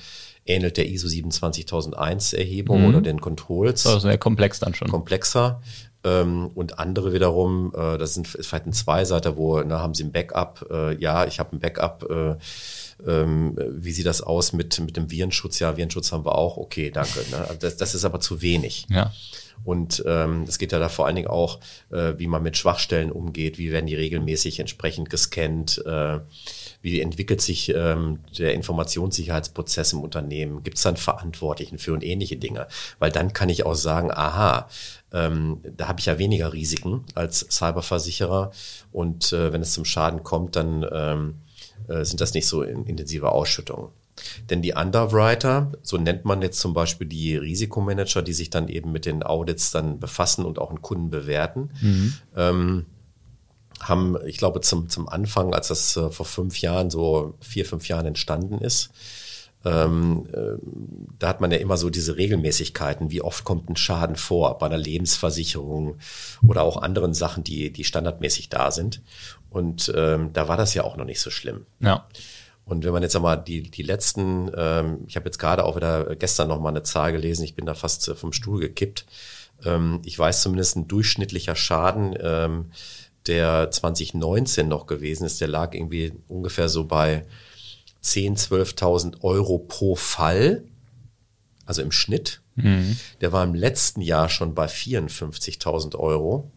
ähnelt der ISO 27001 Erhebung mhm. oder den Controls. Das ist sehr komplex dann schon. Komplexer. Ähm, und andere wiederum, äh, das sind vielleicht ein Zweiseiter, wo, na, haben sie ein Backup? Äh, ja, ich habe ein Backup. Äh, ähm, wie sieht das aus mit, mit dem Virenschutz? Ja, Virenschutz haben wir auch. Okay, danke. Ne? Das, das ist aber zu wenig. Ja. Und ähm, es geht ja da vor allen Dingen auch, äh, wie man mit Schwachstellen umgeht, wie werden die regelmäßig entsprechend gescannt, äh, wie entwickelt sich ähm, der Informationssicherheitsprozess im Unternehmen, gibt es dann Verantwortlichen für und ähnliche Dinge. Weil dann kann ich auch sagen, aha, ähm, da habe ich ja weniger Risiken als Cyberversicherer und äh, wenn es zum Schaden kommt, dann ähm, äh, sind das nicht so in, intensive Ausschüttungen. Denn die Underwriter, so nennt man jetzt zum Beispiel die Risikomanager, die sich dann eben mit den Audits dann befassen und auch einen Kunden bewerten, mhm. ähm, haben, ich glaube, zum, zum Anfang, als das äh, vor fünf Jahren, so vier, fünf Jahren entstanden ist, ähm, äh, da hat man ja immer so diese Regelmäßigkeiten, wie oft kommt ein Schaden vor bei einer Lebensversicherung oder auch anderen Sachen, die, die standardmäßig da sind. Und ähm, da war das ja auch noch nicht so schlimm. Ja. Und wenn man jetzt einmal die, die letzten, ähm, ich habe jetzt gerade auch wieder gestern noch mal eine Zahl gelesen, ich bin da fast äh, vom Stuhl gekippt. Ähm, ich weiß zumindest ein durchschnittlicher Schaden, ähm, der 2019 noch gewesen ist, der lag irgendwie ungefähr so bei 10.000, 12.000 Euro pro Fall, also im Schnitt. Mhm. Der war im letzten Jahr schon bei 54.000 Euro.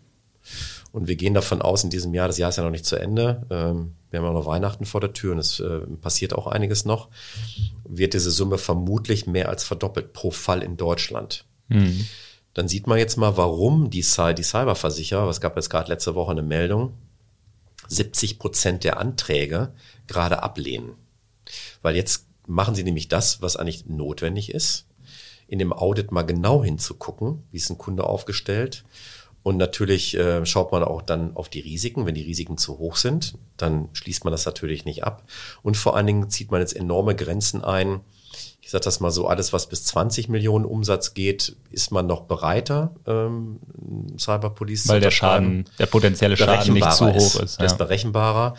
Und wir gehen davon aus, in diesem Jahr, das Jahr ist ja noch nicht zu Ende, ähm, wir haben ja noch Weihnachten vor der Tür und es äh, passiert auch einiges noch, wird diese Summe vermutlich mehr als verdoppelt pro Fall in Deutschland. Mhm. Dann sieht man jetzt mal, warum die, die Cyberversicherer, es gab jetzt gerade letzte Woche eine Meldung, 70 Prozent der Anträge gerade ablehnen. Weil jetzt machen sie nämlich das, was eigentlich notwendig ist, in dem Audit mal genau hinzugucken, wie ist ein Kunde aufgestellt. Und natürlich äh, schaut man auch dann auf die Risiken. Wenn die Risiken zu hoch sind, dann schließt man das natürlich nicht ab. Und vor allen Dingen zieht man jetzt enorme Grenzen ein. Ich sage das mal so, alles, was bis 20 Millionen Umsatz geht, ist man noch bereiter, ähm, Cyberpolice Weil der Schaden, der potenzielle Schaden nicht zu hoch ist. ist ja. Der ist berechenbarer.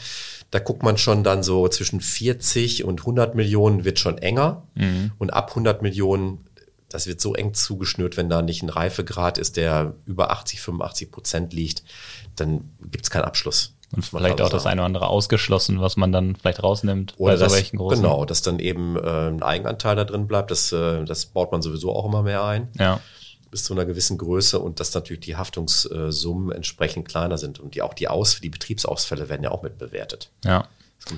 Da guckt man schon dann so zwischen 40 und 100 Millionen wird schon enger. Mhm. Und ab 100 Millionen, das wird so eng zugeschnürt, wenn da nicht ein Reifegrad ist, der über 80, 85 Prozent liegt, dann gibt es keinen Abschluss. Und vielleicht auch das eine oder andere ausgeschlossen, was man dann vielleicht rausnimmt oder bei so das, welchen großen. Genau, dass dann eben äh, ein Eigenanteil da drin bleibt. Das, äh, das baut man sowieso auch immer mehr ein. Ja bis zu einer gewissen Größe und dass natürlich die Haftungssummen entsprechend kleiner sind und die auch die Aus die Betriebsausfälle werden ja auch mit bewertet. Ja.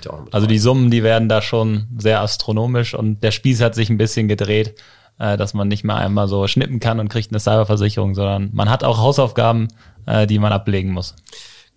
ja auch mit also die Summen, die werden da schon sehr astronomisch und der Spieß hat sich ein bisschen gedreht, äh, dass man nicht mehr einmal so schnippen kann und kriegt eine Cyberversicherung, sondern man hat auch Hausaufgaben, äh, die man ablegen muss.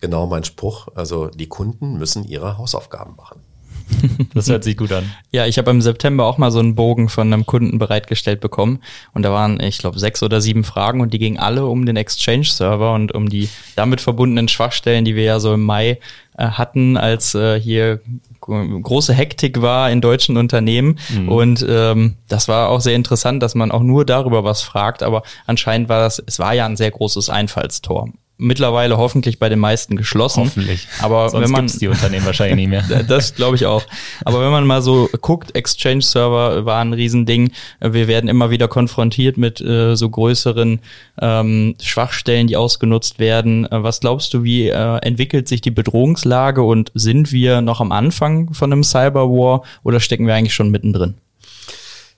Genau mein Spruch. Also die Kunden müssen ihre Hausaufgaben machen. Das hört sich gut an. Ja, ich habe im September auch mal so einen Bogen von einem Kunden bereitgestellt bekommen und da waren, ich glaube, sechs oder sieben Fragen und die gingen alle um den Exchange-Server und um die damit verbundenen Schwachstellen, die wir ja so im Mai äh, hatten, als äh, hier große Hektik war in deutschen Unternehmen. Mhm. Und ähm, das war auch sehr interessant, dass man auch nur darüber was fragt. Aber anscheinend war das, es war ja ein sehr großes Einfallstor mittlerweile hoffentlich bei den meisten geschlossen. Hoffentlich. Aber Sonst wenn man die Unternehmen wahrscheinlich nicht mehr. das glaube ich auch. Aber wenn man mal so guckt, Exchange Server war ein Riesending. Wir werden immer wieder konfrontiert mit äh, so größeren ähm, Schwachstellen, die ausgenutzt werden. Äh, was glaubst du, wie äh, entwickelt sich die Bedrohungslage und sind wir noch am Anfang von einem Cyberwar oder stecken wir eigentlich schon mittendrin?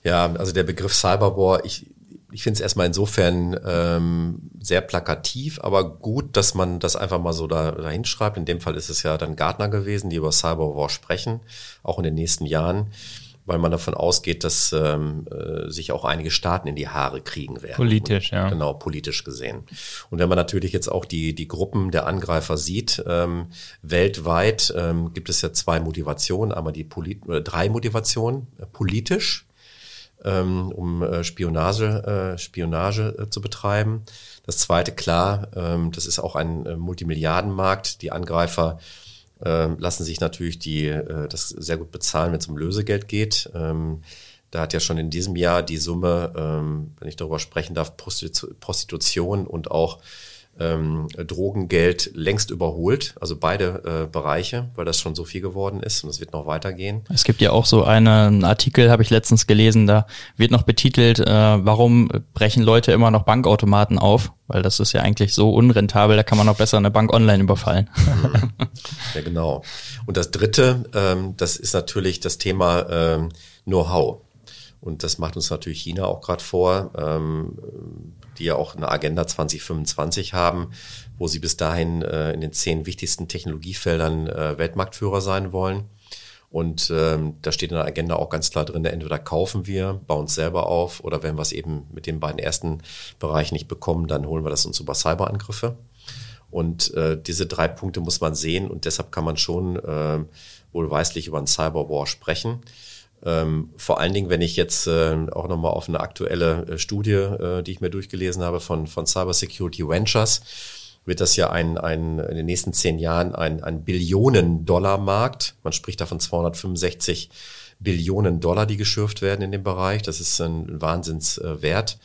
Ja, also der Begriff Cyberwar, ich ich finde es erstmal insofern ähm, sehr plakativ, aber gut, dass man das einfach mal so da, da hinschreibt. In dem Fall ist es ja dann Gartner gewesen, die über Cyberwar sprechen, auch in den nächsten Jahren, weil man davon ausgeht, dass ähm, äh, sich auch einige Staaten in die Haare kriegen werden. Politisch, Und, ja. Genau, politisch gesehen. Und wenn man natürlich jetzt auch die, die Gruppen der Angreifer sieht, ähm, weltweit ähm, gibt es ja zwei Motivationen, einmal die Polit oder drei Motivationen, äh, politisch, ähm, um äh, Spionage, äh, Spionage äh, zu betreiben. Das zweite, klar, ähm, das ist auch ein äh, Multimilliardenmarkt. Die Angreifer äh, lassen sich natürlich die, äh, das sehr gut bezahlen, wenn es um Lösegeld geht. Ähm, da hat ja schon in diesem Jahr die Summe, ähm, wenn ich darüber sprechen darf, Prostitution und auch ähm, Drogengeld längst überholt, also beide äh, Bereiche, weil das schon so viel geworden ist und es wird noch weitergehen. Es gibt ja auch so einen Artikel, habe ich letztens gelesen, da wird noch betitelt, äh, warum brechen Leute immer noch Bankautomaten auf, weil das ist ja eigentlich so unrentabel, da kann man noch besser eine Bank online überfallen. ja, genau. Und das Dritte, ähm, das ist natürlich das Thema ähm, Know-how. Und das macht uns natürlich China auch gerade vor. Ähm, die ja auch eine Agenda 2025 haben, wo sie bis dahin äh, in den zehn wichtigsten Technologiefeldern äh, Weltmarktführer sein wollen. Und ähm, da steht in der Agenda auch ganz klar drin, entweder kaufen wir, bauen es selber auf, oder wenn wir es eben mit den beiden ersten Bereichen nicht bekommen, dann holen wir das uns über Cyberangriffe. Und äh, diese drei Punkte muss man sehen und deshalb kann man schon äh, wohlweislich über einen Cyberwar sprechen. Ähm, vor allen Dingen, wenn ich jetzt äh, auch nochmal auf eine aktuelle äh, Studie, äh, die ich mir durchgelesen habe von, von Cyber Security Ventures, wird das ja ein, ein, in den nächsten zehn Jahren ein, ein Billionen-Dollar-Markt. Man spricht da von 265 Billionen Dollar, die geschürft werden in dem Bereich. Das ist ein Wahnsinnswert.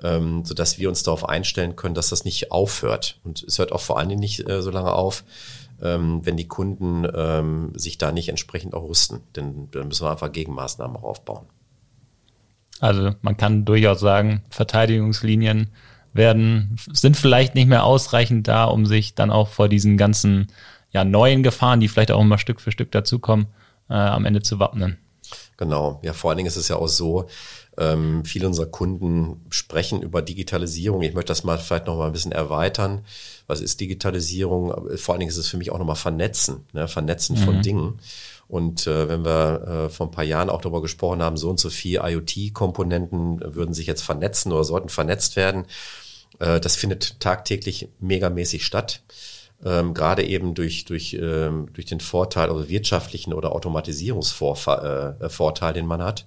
Ähm, so dass wir uns darauf einstellen können, dass das nicht aufhört. Und es hört auch vor allen Dingen nicht äh, so lange auf, ähm, wenn die Kunden ähm, sich da nicht entsprechend auch rüsten. Denn dann müssen wir einfach Gegenmaßnahmen auch aufbauen. Also man kann durchaus sagen, Verteidigungslinien werden, sind vielleicht nicht mehr ausreichend da, um sich dann auch vor diesen ganzen ja, neuen Gefahren, die vielleicht auch immer Stück für Stück dazukommen, äh, am Ende zu wappnen. Genau, ja, vor allen Dingen ist es ja auch so, ähm, viele unserer Kunden sprechen über Digitalisierung. Ich möchte das mal vielleicht noch mal ein bisschen erweitern. Was ist Digitalisierung? Vor allen Dingen ist es für mich auch noch mal Vernetzen, ne? Vernetzen mhm. von Dingen. Und äh, wenn wir äh, vor ein paar Jahren auch darüber gesprochen haben, so und so viel IoT-Komponenten würden sich jetzt vernetzen oder sollten vernetzt werden, äh, das findet tagtäglich megamäßig statt. Ähm, gerade eben durch, durch, ähm, durch den Vorteil, also wirtschaftlichen oder Automatisierungsvorteil, äh, Vorteil, den man hat,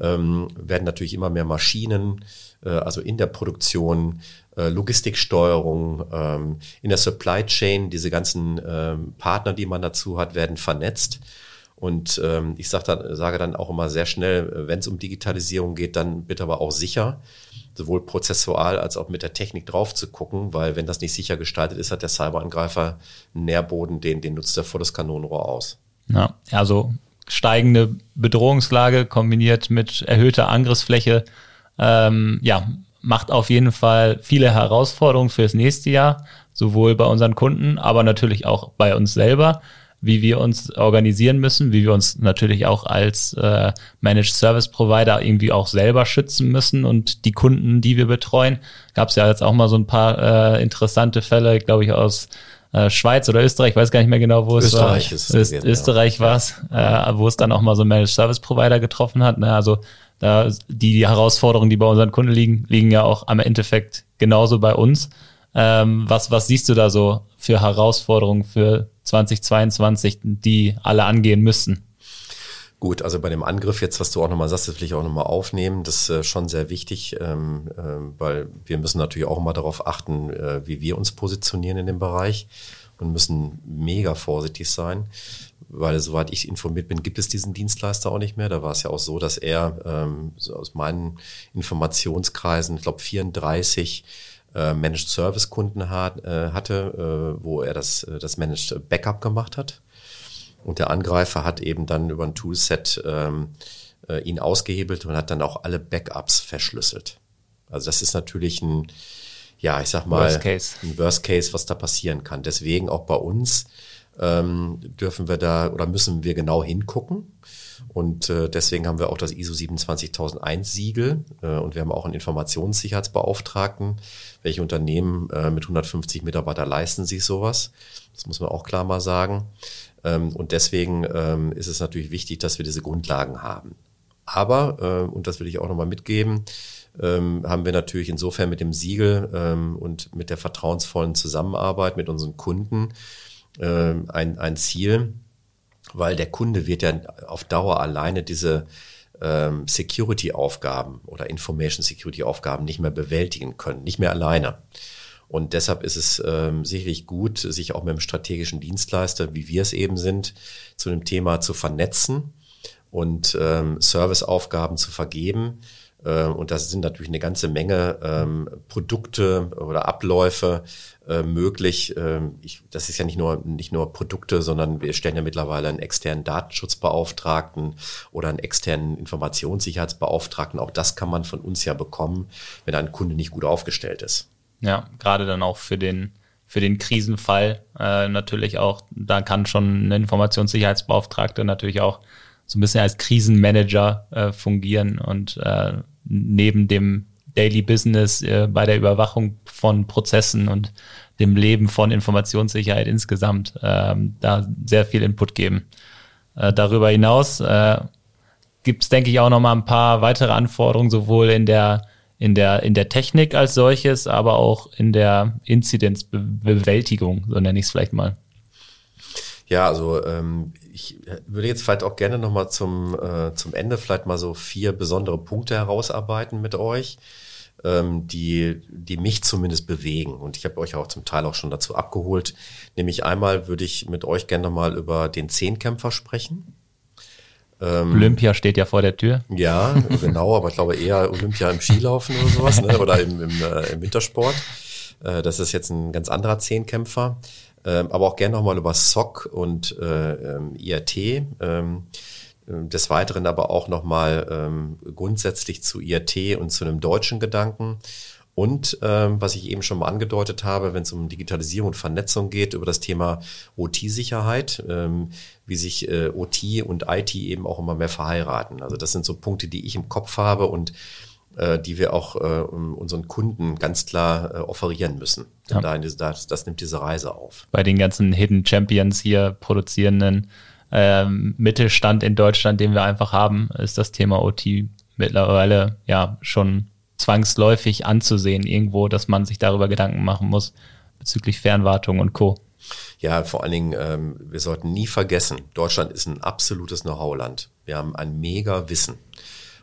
ähm, werden natürlich immer mehr Maschinen, äh, also in der Produktion, äh, Logistiksteuerung, ähm, in der Supply Chain, diese ganzen ähm, Partner, die man dazu hat, werden vernetzt. Und ähm, ich sag dann, sage dann auch immer sehr schnell, wenn es um Digitalisierung geht, dann bitte aber auch sicher, sowohl prozessual als auch mit der Technik drauf zu gucken, weil wenn das nicht sicher gestaltet ist, hat der Cyberangreifer einen Nährboden, den, den nutzt er vor das Kanonenrohr aus. Ja, also steigende Bedrohungslage kombiniert mit erhöhter Angriffsfläche, ähm, ja, macht auf jeden Fall viele Herausforderungen fürs nächste Jahr, sowohl bei unseren Kunden, aber natürlich auch bei uns selber wie wir uns organisieren müssen, wie wir uns natürlich auch als äh, Managed Service Provider irgendwie auch selber schützen müssen und die Kunden, die wir betreuen, gab es ja jetzt auch mal so ein paar äh, interessante Fälle, glaube ich, aus äh, Schweiz oder Österreich, weiß gar nicht mehr genau, wo Österreich es war. Ist es Öst, Österreich war es, äh, wo es dann auch mal so Managed Service Provider getroffen hat. Ne? Also da die, die Herausforderungen, die bei unseren Kunden liegen, liegen ja auch am Endeffekt genauso bei uns. Ähm, was, was siehst du da so für Herausforderungen für 2022, die alle angehen müssen? Gut, also bei dem Angriff jetzt, was du auch nochmal sagst, das will ich auch nochmal aufnehmen. Das ist äh, schon sehr wichtig, ähm, äh, weil wir müssen natürlich auch immer darauf achten, äh, wie wir uns positionieren in dem Bereich und müssen mega vorsichtig sein, weil soweit ich informiert bin, gibt es diesen Dienstleister auch nicht mehr. Da war es ja auch so, dass er ähm, so aus meinen Informationskreisen, ich glaube 34 äh, Managed Service Kunden hat, hatte, wo er das, das Managed Backup gemacht hat. Und der Angreifer hat eben dann über ein Toolset ähm, äh, ihn ausgehebelt und hat dann auch alle Backups verschlüsselt. Also das ist natürlich ein, ja, ich sag mal, Worst Case. ein Worst Case, was da passieren kann. Deswegen auch bei uns ähm, dürfen wir da oder müssen wir genau hingucken. Und äh, deswegen haben wir auch das ISO 27001 Siegel äh, und wir haben auch einen Informationssicherheitsbeauftragten. Welche Unternehmen äh, mit 150 Mitarbeiter leisten sich sowas? Das muss man auch klar mal sagen. Ähm, und deswegen ähm, ist es natürlich wichtig, dass wir diese Grundlagen haben. Aber, äh, und das will ich auch nochmal mitgeben, ähm, haben wir natürlich insofern mit dem Siegel und mit der vertrauensvollen Zusammenarbeit mit unseren Kunden ein, ein Ziel, weil der Kunde wird ja auf Dauer alleine diese Security-Aufgaben oder Information Security-Aufgaben nicht mehr bewältigen können, nicht mehr alleine. Und deshalb ist es ähm, sicherlich gut, sich auch mit einem strategischen Dienstleister, wie wir es eben sind, zu dem Thema zu vernetzen und ähm, Serviceaufgaben zu vergeben, äh, und das sind natürlich eine ganze Menge ähm, Produkte oder Abläufe äh, möglich. Ähm, ich, das ist ja nicht nur, nicht nur Produkte, sondern wir stellen ja mittlerweile einen externen Datenschutzbeauftragten oder einen externen Informationssicherheitsbeauftragten. Auch das kann man von uns ja bekommen, wenn ein Kunde nicht gut aufgestellt ist. Ja, gerade dann auch für den für den Krisenfall äh, natürlich auch, da kann schon ein Informationssicherheitsbeauftragter natürlich auch so ein bisschen als Krisenmanager äh, fungieren und äh, neben dem Daily Business äh, bei der Überwachung von Prozessen und dem Leben von Informationssicherheit insgesamt ähm, da sehr viel Input geben. Äh, darüber hinaus äh, gibt es, denke ich, auch noch mal ein paar weitere Anforderungen, sowohl in der in der, in der Technik als solches, aber auch in der Inzidenzbewältigung, so nenne ich es vielleicht mal. Ja, also ähm, ich würde jetzt vielleicht auch gerne nochmal zum, äh, zum Ende vielleicht mal so vier besondere Punkte herausarbeiten mit euch, ähm, die, die mich zumindest bewegen. Und ich habe euch auch zum Teil auch schon dazu abgeholt. Nämlich einmal würde ich mit euch gerne nochmal über den Zehnkämpfer sprechen. Ähm, Olympia steht ja vor der Tür. Ja, genau, aber ich glaube eher Olympia im Skilaufen oder sowas, ne? oder im, im, äh, im Wintersport. Äh, das ist jetzt ein ganz anderer Zehnkämpfer. Ähm, aber auch gerne nochmal über SOC und äh, ähm, IRT. Ähm, des Weiteren aber auch nochmal ähm, grundsätzlich zu IRT und zu einem deutschen Gedanken. Und ähm, was ich eben schon mal angedeutet habe, wenn es um Digitalisierung und Vernetzung geht, über das Thema OT-Sicherheit, ähm, wie sich äh, OT und IT eben auch immer mehr verheiraten. Also das sind so Punkte, die ich im Kopf habe und äh, die wir auch äh, unseren Kunden ganz klar äh, offerieren müssen. Ja. Da das, das nimmt diese Reise auf. Bei den ganzen Hidden Champions hier produzierenden ähm, Mittelstand in Deutschland, den wir einfach haben, ist das Thema OT mittlerweile ja schon zwangsläufig anzusehen irgendwo, dass man sich darüber Gedanken machen muss bezüglich Fernwartung und Co. Ja, vor allen Dingen, ähm, wir sollten nie vergessen, Deutschland ist ein absolutes Know-how-Land. Wir haben ein mega Wissen.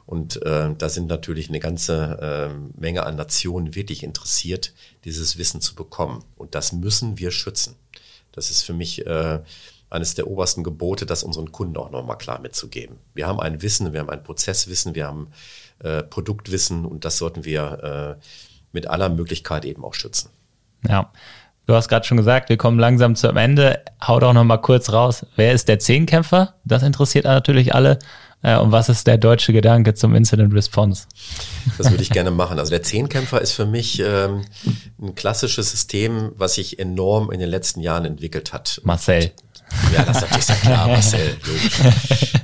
Und äh, da sind natürlich eine ganze äh, Menge an Nationen wirklich interessiert, dieses Wissen zu bekommen. Und das müssen wir schützen. Das ist für mich äh, eines der obersten Gebote, das unseren Kunden auch nochmal klar mitzugeben. Wir haben ein Wissen, wir haben ein Prozesswissen, wir haben äh, Produktwissen und das sollten wir äh, mit aller Möglichkeit eben auch schützen. Ja. Du hast gerade schon gesagt, wir kommen langsam zum Ende. Hau doch noch mal kurz raus. Wer ist der Zehnkämpfer? Das interessiert natürlich alle. Äh, und was ist der deutsche Gedanke zum Incident Response? Das würde ich gerne machen. Also der Zehnkämpfer ist für mich ähm, ein klassisches System, was sich enorm in den letzten Jahren entwickelt hat. Marcel. Ja, das ist natürlich sehr klar, Marcel.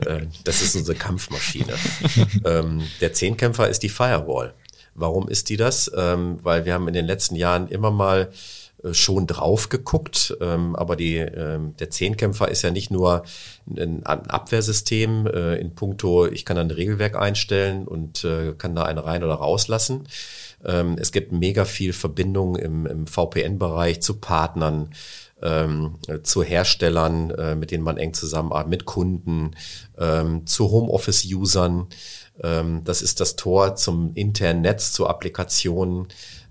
Äh, das ist unsere Kampfmaschine. Ähm, der Zehnkämpfer ist die Firewall. Warum ist die das? Ähm, weil wir haben in den letzten Jahren immer mal schon drauf geguckt, ähm, aber die, ähm, der Zehnkämpfer ist ja nicht nur ein, ein Abwehrsystem äh, in puncto, ich kann ein Regelwerk einstellen und äh, kann da einen rein oder rauslassen. Ähm, es gibt mega viel Verbindung im, im VPN-Bereich zu Partnern, ähm, zu Herstellern, äh, mit denen man eng zusammenarbeitet, mit Kunden, ähm, zu Homeoffice-Usern. Ähm, das ist das Tor zum internen Netz, zu Applikationen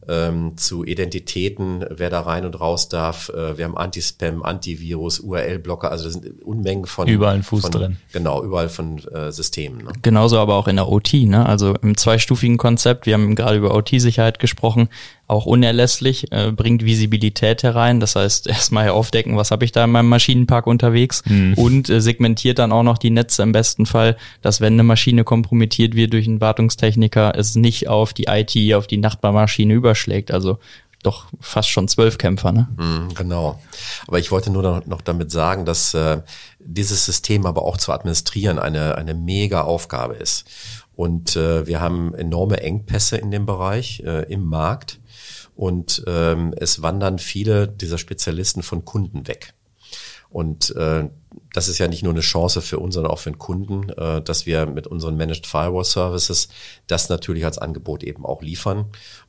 ähm, zu Identitäten, wer da rein und raus darf. Äh, wir haben Anti-Spam, Antivirus, URL-Blocker, also das sind Unmengen von. Überall ein Fuß von, drin. Genau, überall von äh, Systemen. Ne? Genauso aber auch in der OT, ne? also im zweistufigen Konzept. Wir haben gerade über OT-Sicherheit gesprochen auch unerlässlich, äh, bringt Visibilität herein. Das heißt, erstmal aufdecken, was habe ich da in meinem Maschinenpark unterwegs hm. und äh, segmentiert dann auch noch die Netze im besten Fall, dass wenn eine Maschine kompromittiert wird durch einen Wartungstechniker, es nicht auf die IT, auf die Nachbarmaschine überschlägt. Also doch fast schon zwölf Kämpfer, ne? Mm, genau. Aber ich wollte nur noch damit sagen, dass äh, dieses System aber auch zu administrieren eine, eine mega Aufgabe ist. Und äh, wir haben enorme Engpässe in dem Bereich äh, im Markt und ähm, es wandern viele dieser Spezialisten von Kunden weg. Und äh, das ist ja nicht nur eine Chance für uns, sondern auch für den Kunden, äh, dass wir mit unseren Managed Firewall Services das natürlich als Angebot eben auch liefern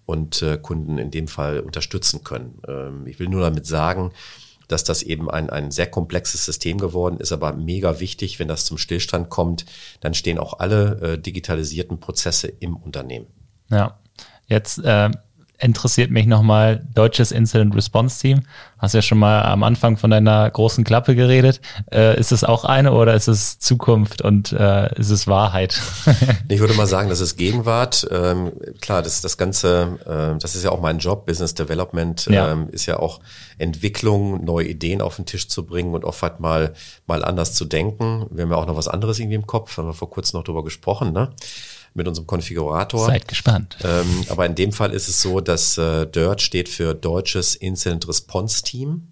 und äh, Kunden in dem Fall unterstützen können. Ähm, ich will nur damit sagen, dass das eben ein, ein sehr komplexes System geworden ist, aber mega wichtig, wenn das zum Stillstand kommt, dann stehen auch alle äh, digitalisierten Prozesse im Unternehmen. Ja, jetzt äh, interessiert mich nochmal deutsches Incident Response Team. Hast ja schon mal am Anfang von deiner großen Klappe geredet. Äh, ist es auch eine oder ist es Zukunft und äh, ist es Wahrheit? ich würde mal sagen, das ist Gegenwart. Ähm, klar, das das Ganze, äh, das ist ja auch mein Job. Business Development ja. ähm, ist ja auch Entwicklung, neue Ideen auf den Tisch zu bringen und oft halt mal, mal anders zu denken. Wir haben ja auch noch was anderes irgendwie im Kopf, haben wir vor kurzem noch drüber gesprochen, ne? Mit unserem Konfigurator. Seid gespannt. Ähm, aber in dem Fall ist es so, dass äh, DIRT steht für Deutsches Incident Response Team.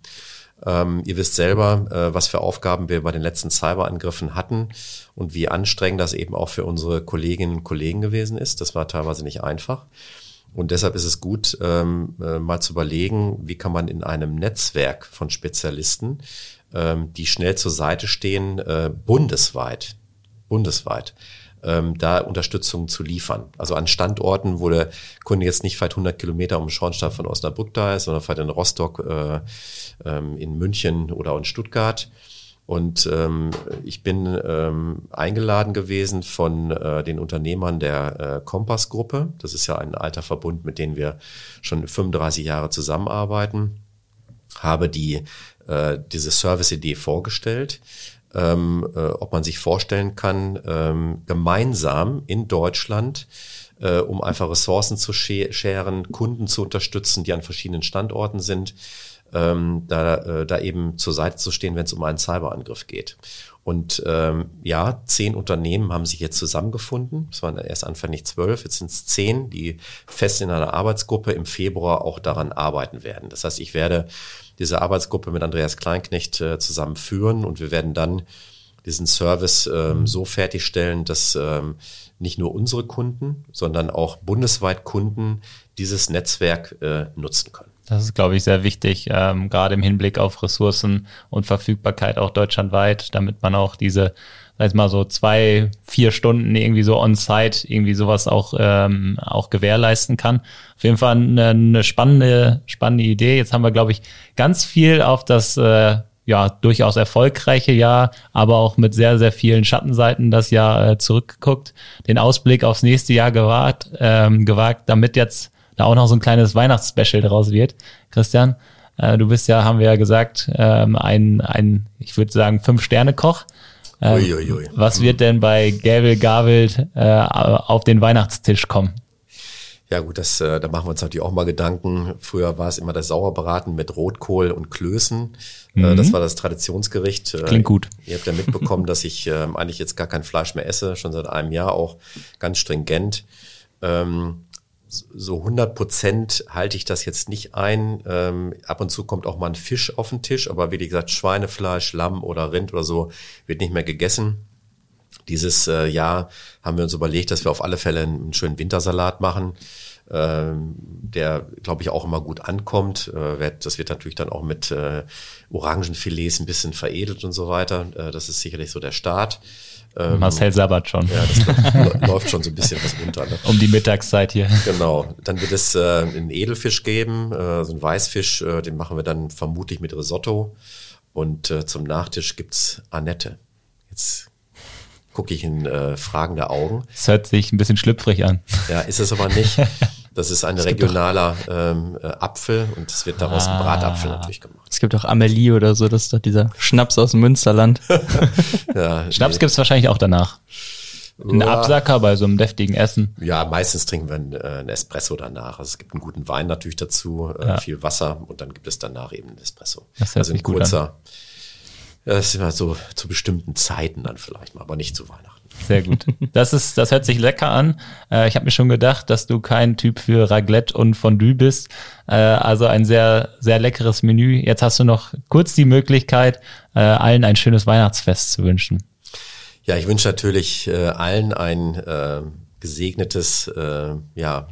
Ähm, ihr wisst selber, äh, was für Aufgaben wir bei den letzten Cyberangriffen hatten und wie anstrengend das eben auch für unsere Kolleginnen und Kollegen gewesen ist. Das war teilweise nicht einfach. Und deshalb ist es gut, ähm, äh, mal zu überlegen, wie kann man in einem Netzwerk von Spezialisten, ähm, die schnell zur Seite stehen, äh, bundesweit, bundesweit, ähm, da Unterstützung zu liefern. Also an Standorten, wo der Kunde jetzt nicht vielleicht 100 Kilometer um Schornstein von Osnabrück da ist, sondern vielleicht in Rostock, äh, ähm, in München oder in Stuttgart. Und ähm, ich bin ähm, eingeladen gewesen von äh, den Unternehmern der äh, Kompass-Gruppe. Das ist ja ein alter Verbund, mit dem wir schon 35 Jahre zusammenarbeiten. Habe die äh, diese Service-Idee vorgestellt ähm, äh, ob man sich vorstellen kann, ähm, gemeinsam in Deutschland äh, um einfach Ressourcen zu scheren, Kunden zu unterstützen, die an verschiedenen Standorten sind, ähm, da, äh, da eben zur Seite zu stehen, wenn es um einen Cyberangriff geht. Und ähm, ja, zehn Unternehmen haben sich jetzt zusammengefunden. Es waren erst Anfang nicht zwölf, jetzt sind es zehn, die fest in einer Arbeitsgruppe im Februar auch daran arbeiten werden. Das heißt, ich werde diese Arbeitsgruppe mit Andreas Kleinknecht äh, zusammenführen und wir werden dann diesen Service ähm, so fertigstellen, dass ähm, nicht nur unsere Kunden, sondern auch bundesweit Kunden dieses Netzwerk äh, nutzen können. Das ist, glaube ich, sehr wichtig, ähm, gerade im Hinblick auf Ressourcen und Verfügbarkeit auch deutschlandweit, damit man auch diese, sag ich mal so zwei, vier Stunden irgendwie so on-site irgendwie sowas auch, ähm, auch gewährleisten kann. Auf jeden Fall eine, eine spannende, spannende Idee. Jetzt haben wir, glaube ich, ganz viel auf das äh, ja, durchaus erfolgreiche Jahr, aber auch mit sehr, sehr vielen Schattenseiten das Jahr äh, zurückgeguckt, den Ausblick aufs nächste Jahr gewagt, ähm, gewagt, damit jetzt da auch noch so ein kleines Weihnachtsspecial draus wird. Christian, äh, du bist ja, haben wir ja gesagt, ähm, ein, ein, ich würde sagen, Fünf-Sterne-Koch. Ähm. Was wird denn bei Gäbel Gavelt äh, auf den Weihnachtstisch kommen? Ja gut, das, äh, da machen wir uns natürlich auch mal Gedanken. Früher war es immer das Sauerbraten mit Rotkohl und Klößen. Äh, mhm. Das war das Traditionsgericht. Äh, Klingt gut. Ihr habt ja mitbekommen, dass ich äh, eigentlich jetzt gar kein Fleisch mehr esse, schon seit einem Jahr auch ganz stringent. Ähm, so 100 Prozent halte ich das jetzt nicht ein. Ähm, ab und zu kommt auch mal ein Fisch auf den Tisch, aber wie gesagt, Schweinefleisch, Lamm oder Rind oder so wird nicht mehr gegessen. Dieses äh, Jahr haben wir uns überlegt, dass wir auf alle Fälle einen schönen Wintersalat machen, ähm, der, glaube ich, auch immer gut ankommt. Äh, das wird natürlich dann auch mit äh, Orangenfilets ein bisschen veredelt und so weiter. Äh, das ist sicherlich so der Start. Ähm, Marcel Sabat schon. Ja, das läuft schon so ein bisschen was unter. Ne? Um die Mittagszeit hier. Genau. Dann wird es äh, einen Edelfisch geben, äh, so einen Weißfisch, äh, den machen wir dann vermutlich mit Risotto. Und äh, zum Nachtisch gibt's Annette. Jetzt gucke ich in äh, fragende Augen. Das hört sich ein bisschen schlüpfrig an. Ja, ist es aber nicht. Das ist ein regionaler ähm, äh, Apfel und es wird daraus ah. ein Bratapfel natürlich gemacht. Es gibt auch Amelie oder so, das ist doch dieser Schnaps aus dem Münsterland. ja, Schnaps nee. gibt es wahrscheinlich auch danach. Ein. Absacker bei so einem deftigen Essen. Ja, meistens trinken wir einen, äh, einen Espresso danach. Also es gibt einen guten Wein natürlich dazu, äh, ja. viel Wasser und dann gibt es danach eben einen Espresso. Das also ein kurzer, ja, das ist immer so zu bestimmten Zeiten dann vielleicht mal, aber nicht zu Weihnachten. Sehr gut. Das ist, das hört sich lecker an. Äh, ich habe mir schon gedacht, dass du kein Typ für Raglette und Fondue bist. Äh, also ein sehr, sehr leckeres Menü. Jetzt hast du noch kurz die Möglichkeit, äh, allen ein schönes Weihnachtsfest zu wünschen. Ja, ich wünsche natürlich äh, allen ein äh, gesegnetes, äh, ja,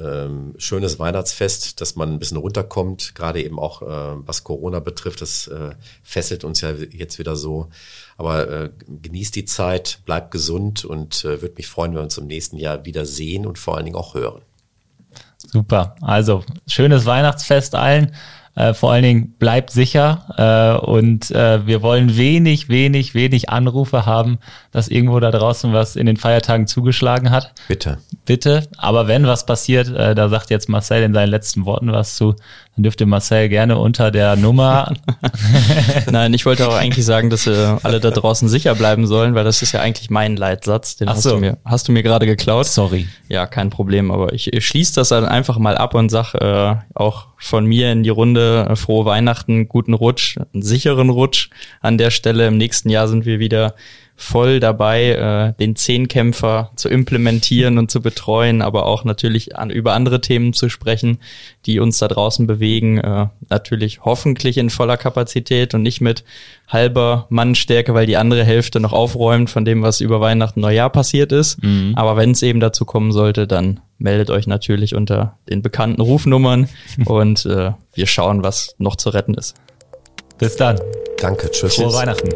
ähm, schönes Weihnachtsfest, dass man ein bisschen runterkommt, gerade eben auch äh, was Corona betrifft. Das äh, fesselt uns ja jetzt wieder so. Aber äh, genießt die Zeit, bleibt gesund und äh, würde mich freuen, wenn wir uns im nächsten Jahr wieder sehen und vor allen Dingen auch hören. Super. Also schönes Weihnachtsfest allen. Äh, vor allen Dingen bleibt sicher äh, und äh, wir wollen wenig, wenig, wenig Anrufe haben, dass irgendwo da draußen was in den Feiertagen zugeschlagen hat. Bitte. Bitte. Aber wenn was passiert, äh, da sagt jetzt Marcel in seinen letzten Worten was zu, dann dürfte Marcel gerne unter der Nummer. Nein, ich wollte auch eigentlich sagen, dass äh, alle da draußen sicher bleiben sollen, weil das ist ja eigentlich mein Leitsatz. Den Ach hast, so. du mir, hast du mir gerade geklaut. Sorry. Ja, kein Problem. Aber ich, ich schließe das dann einfach mal ab und sag äh, auch von mir in die Runde äh, frohe Weihnachten, guten Rutsch, einen sicheren Rutsch an der Stelle. Im nächsten Jahr sind wir wieder voll dabei, äh, den Zehnkämpfer zu implementieren und zu betreuen, aber auch natürlich an, über andere Themen zu sprechen, die uns da draußen bewegen. Äh, natürlich hoffentlich in voller Kapazität und nicht mit halber Mannstärke, weil die andere Hälfte noch aufräumt von dem, was über Weihnachten Neujahr passiert ist. Mhm. Aber wenn es eben dazu kommen sollte, dann meldet euch natürlich unter den bekannten Rufnummern und äh, wir schauen, was noch zu retten ist. Bis dann. Danke, tschüss. Frohe Weihnachten.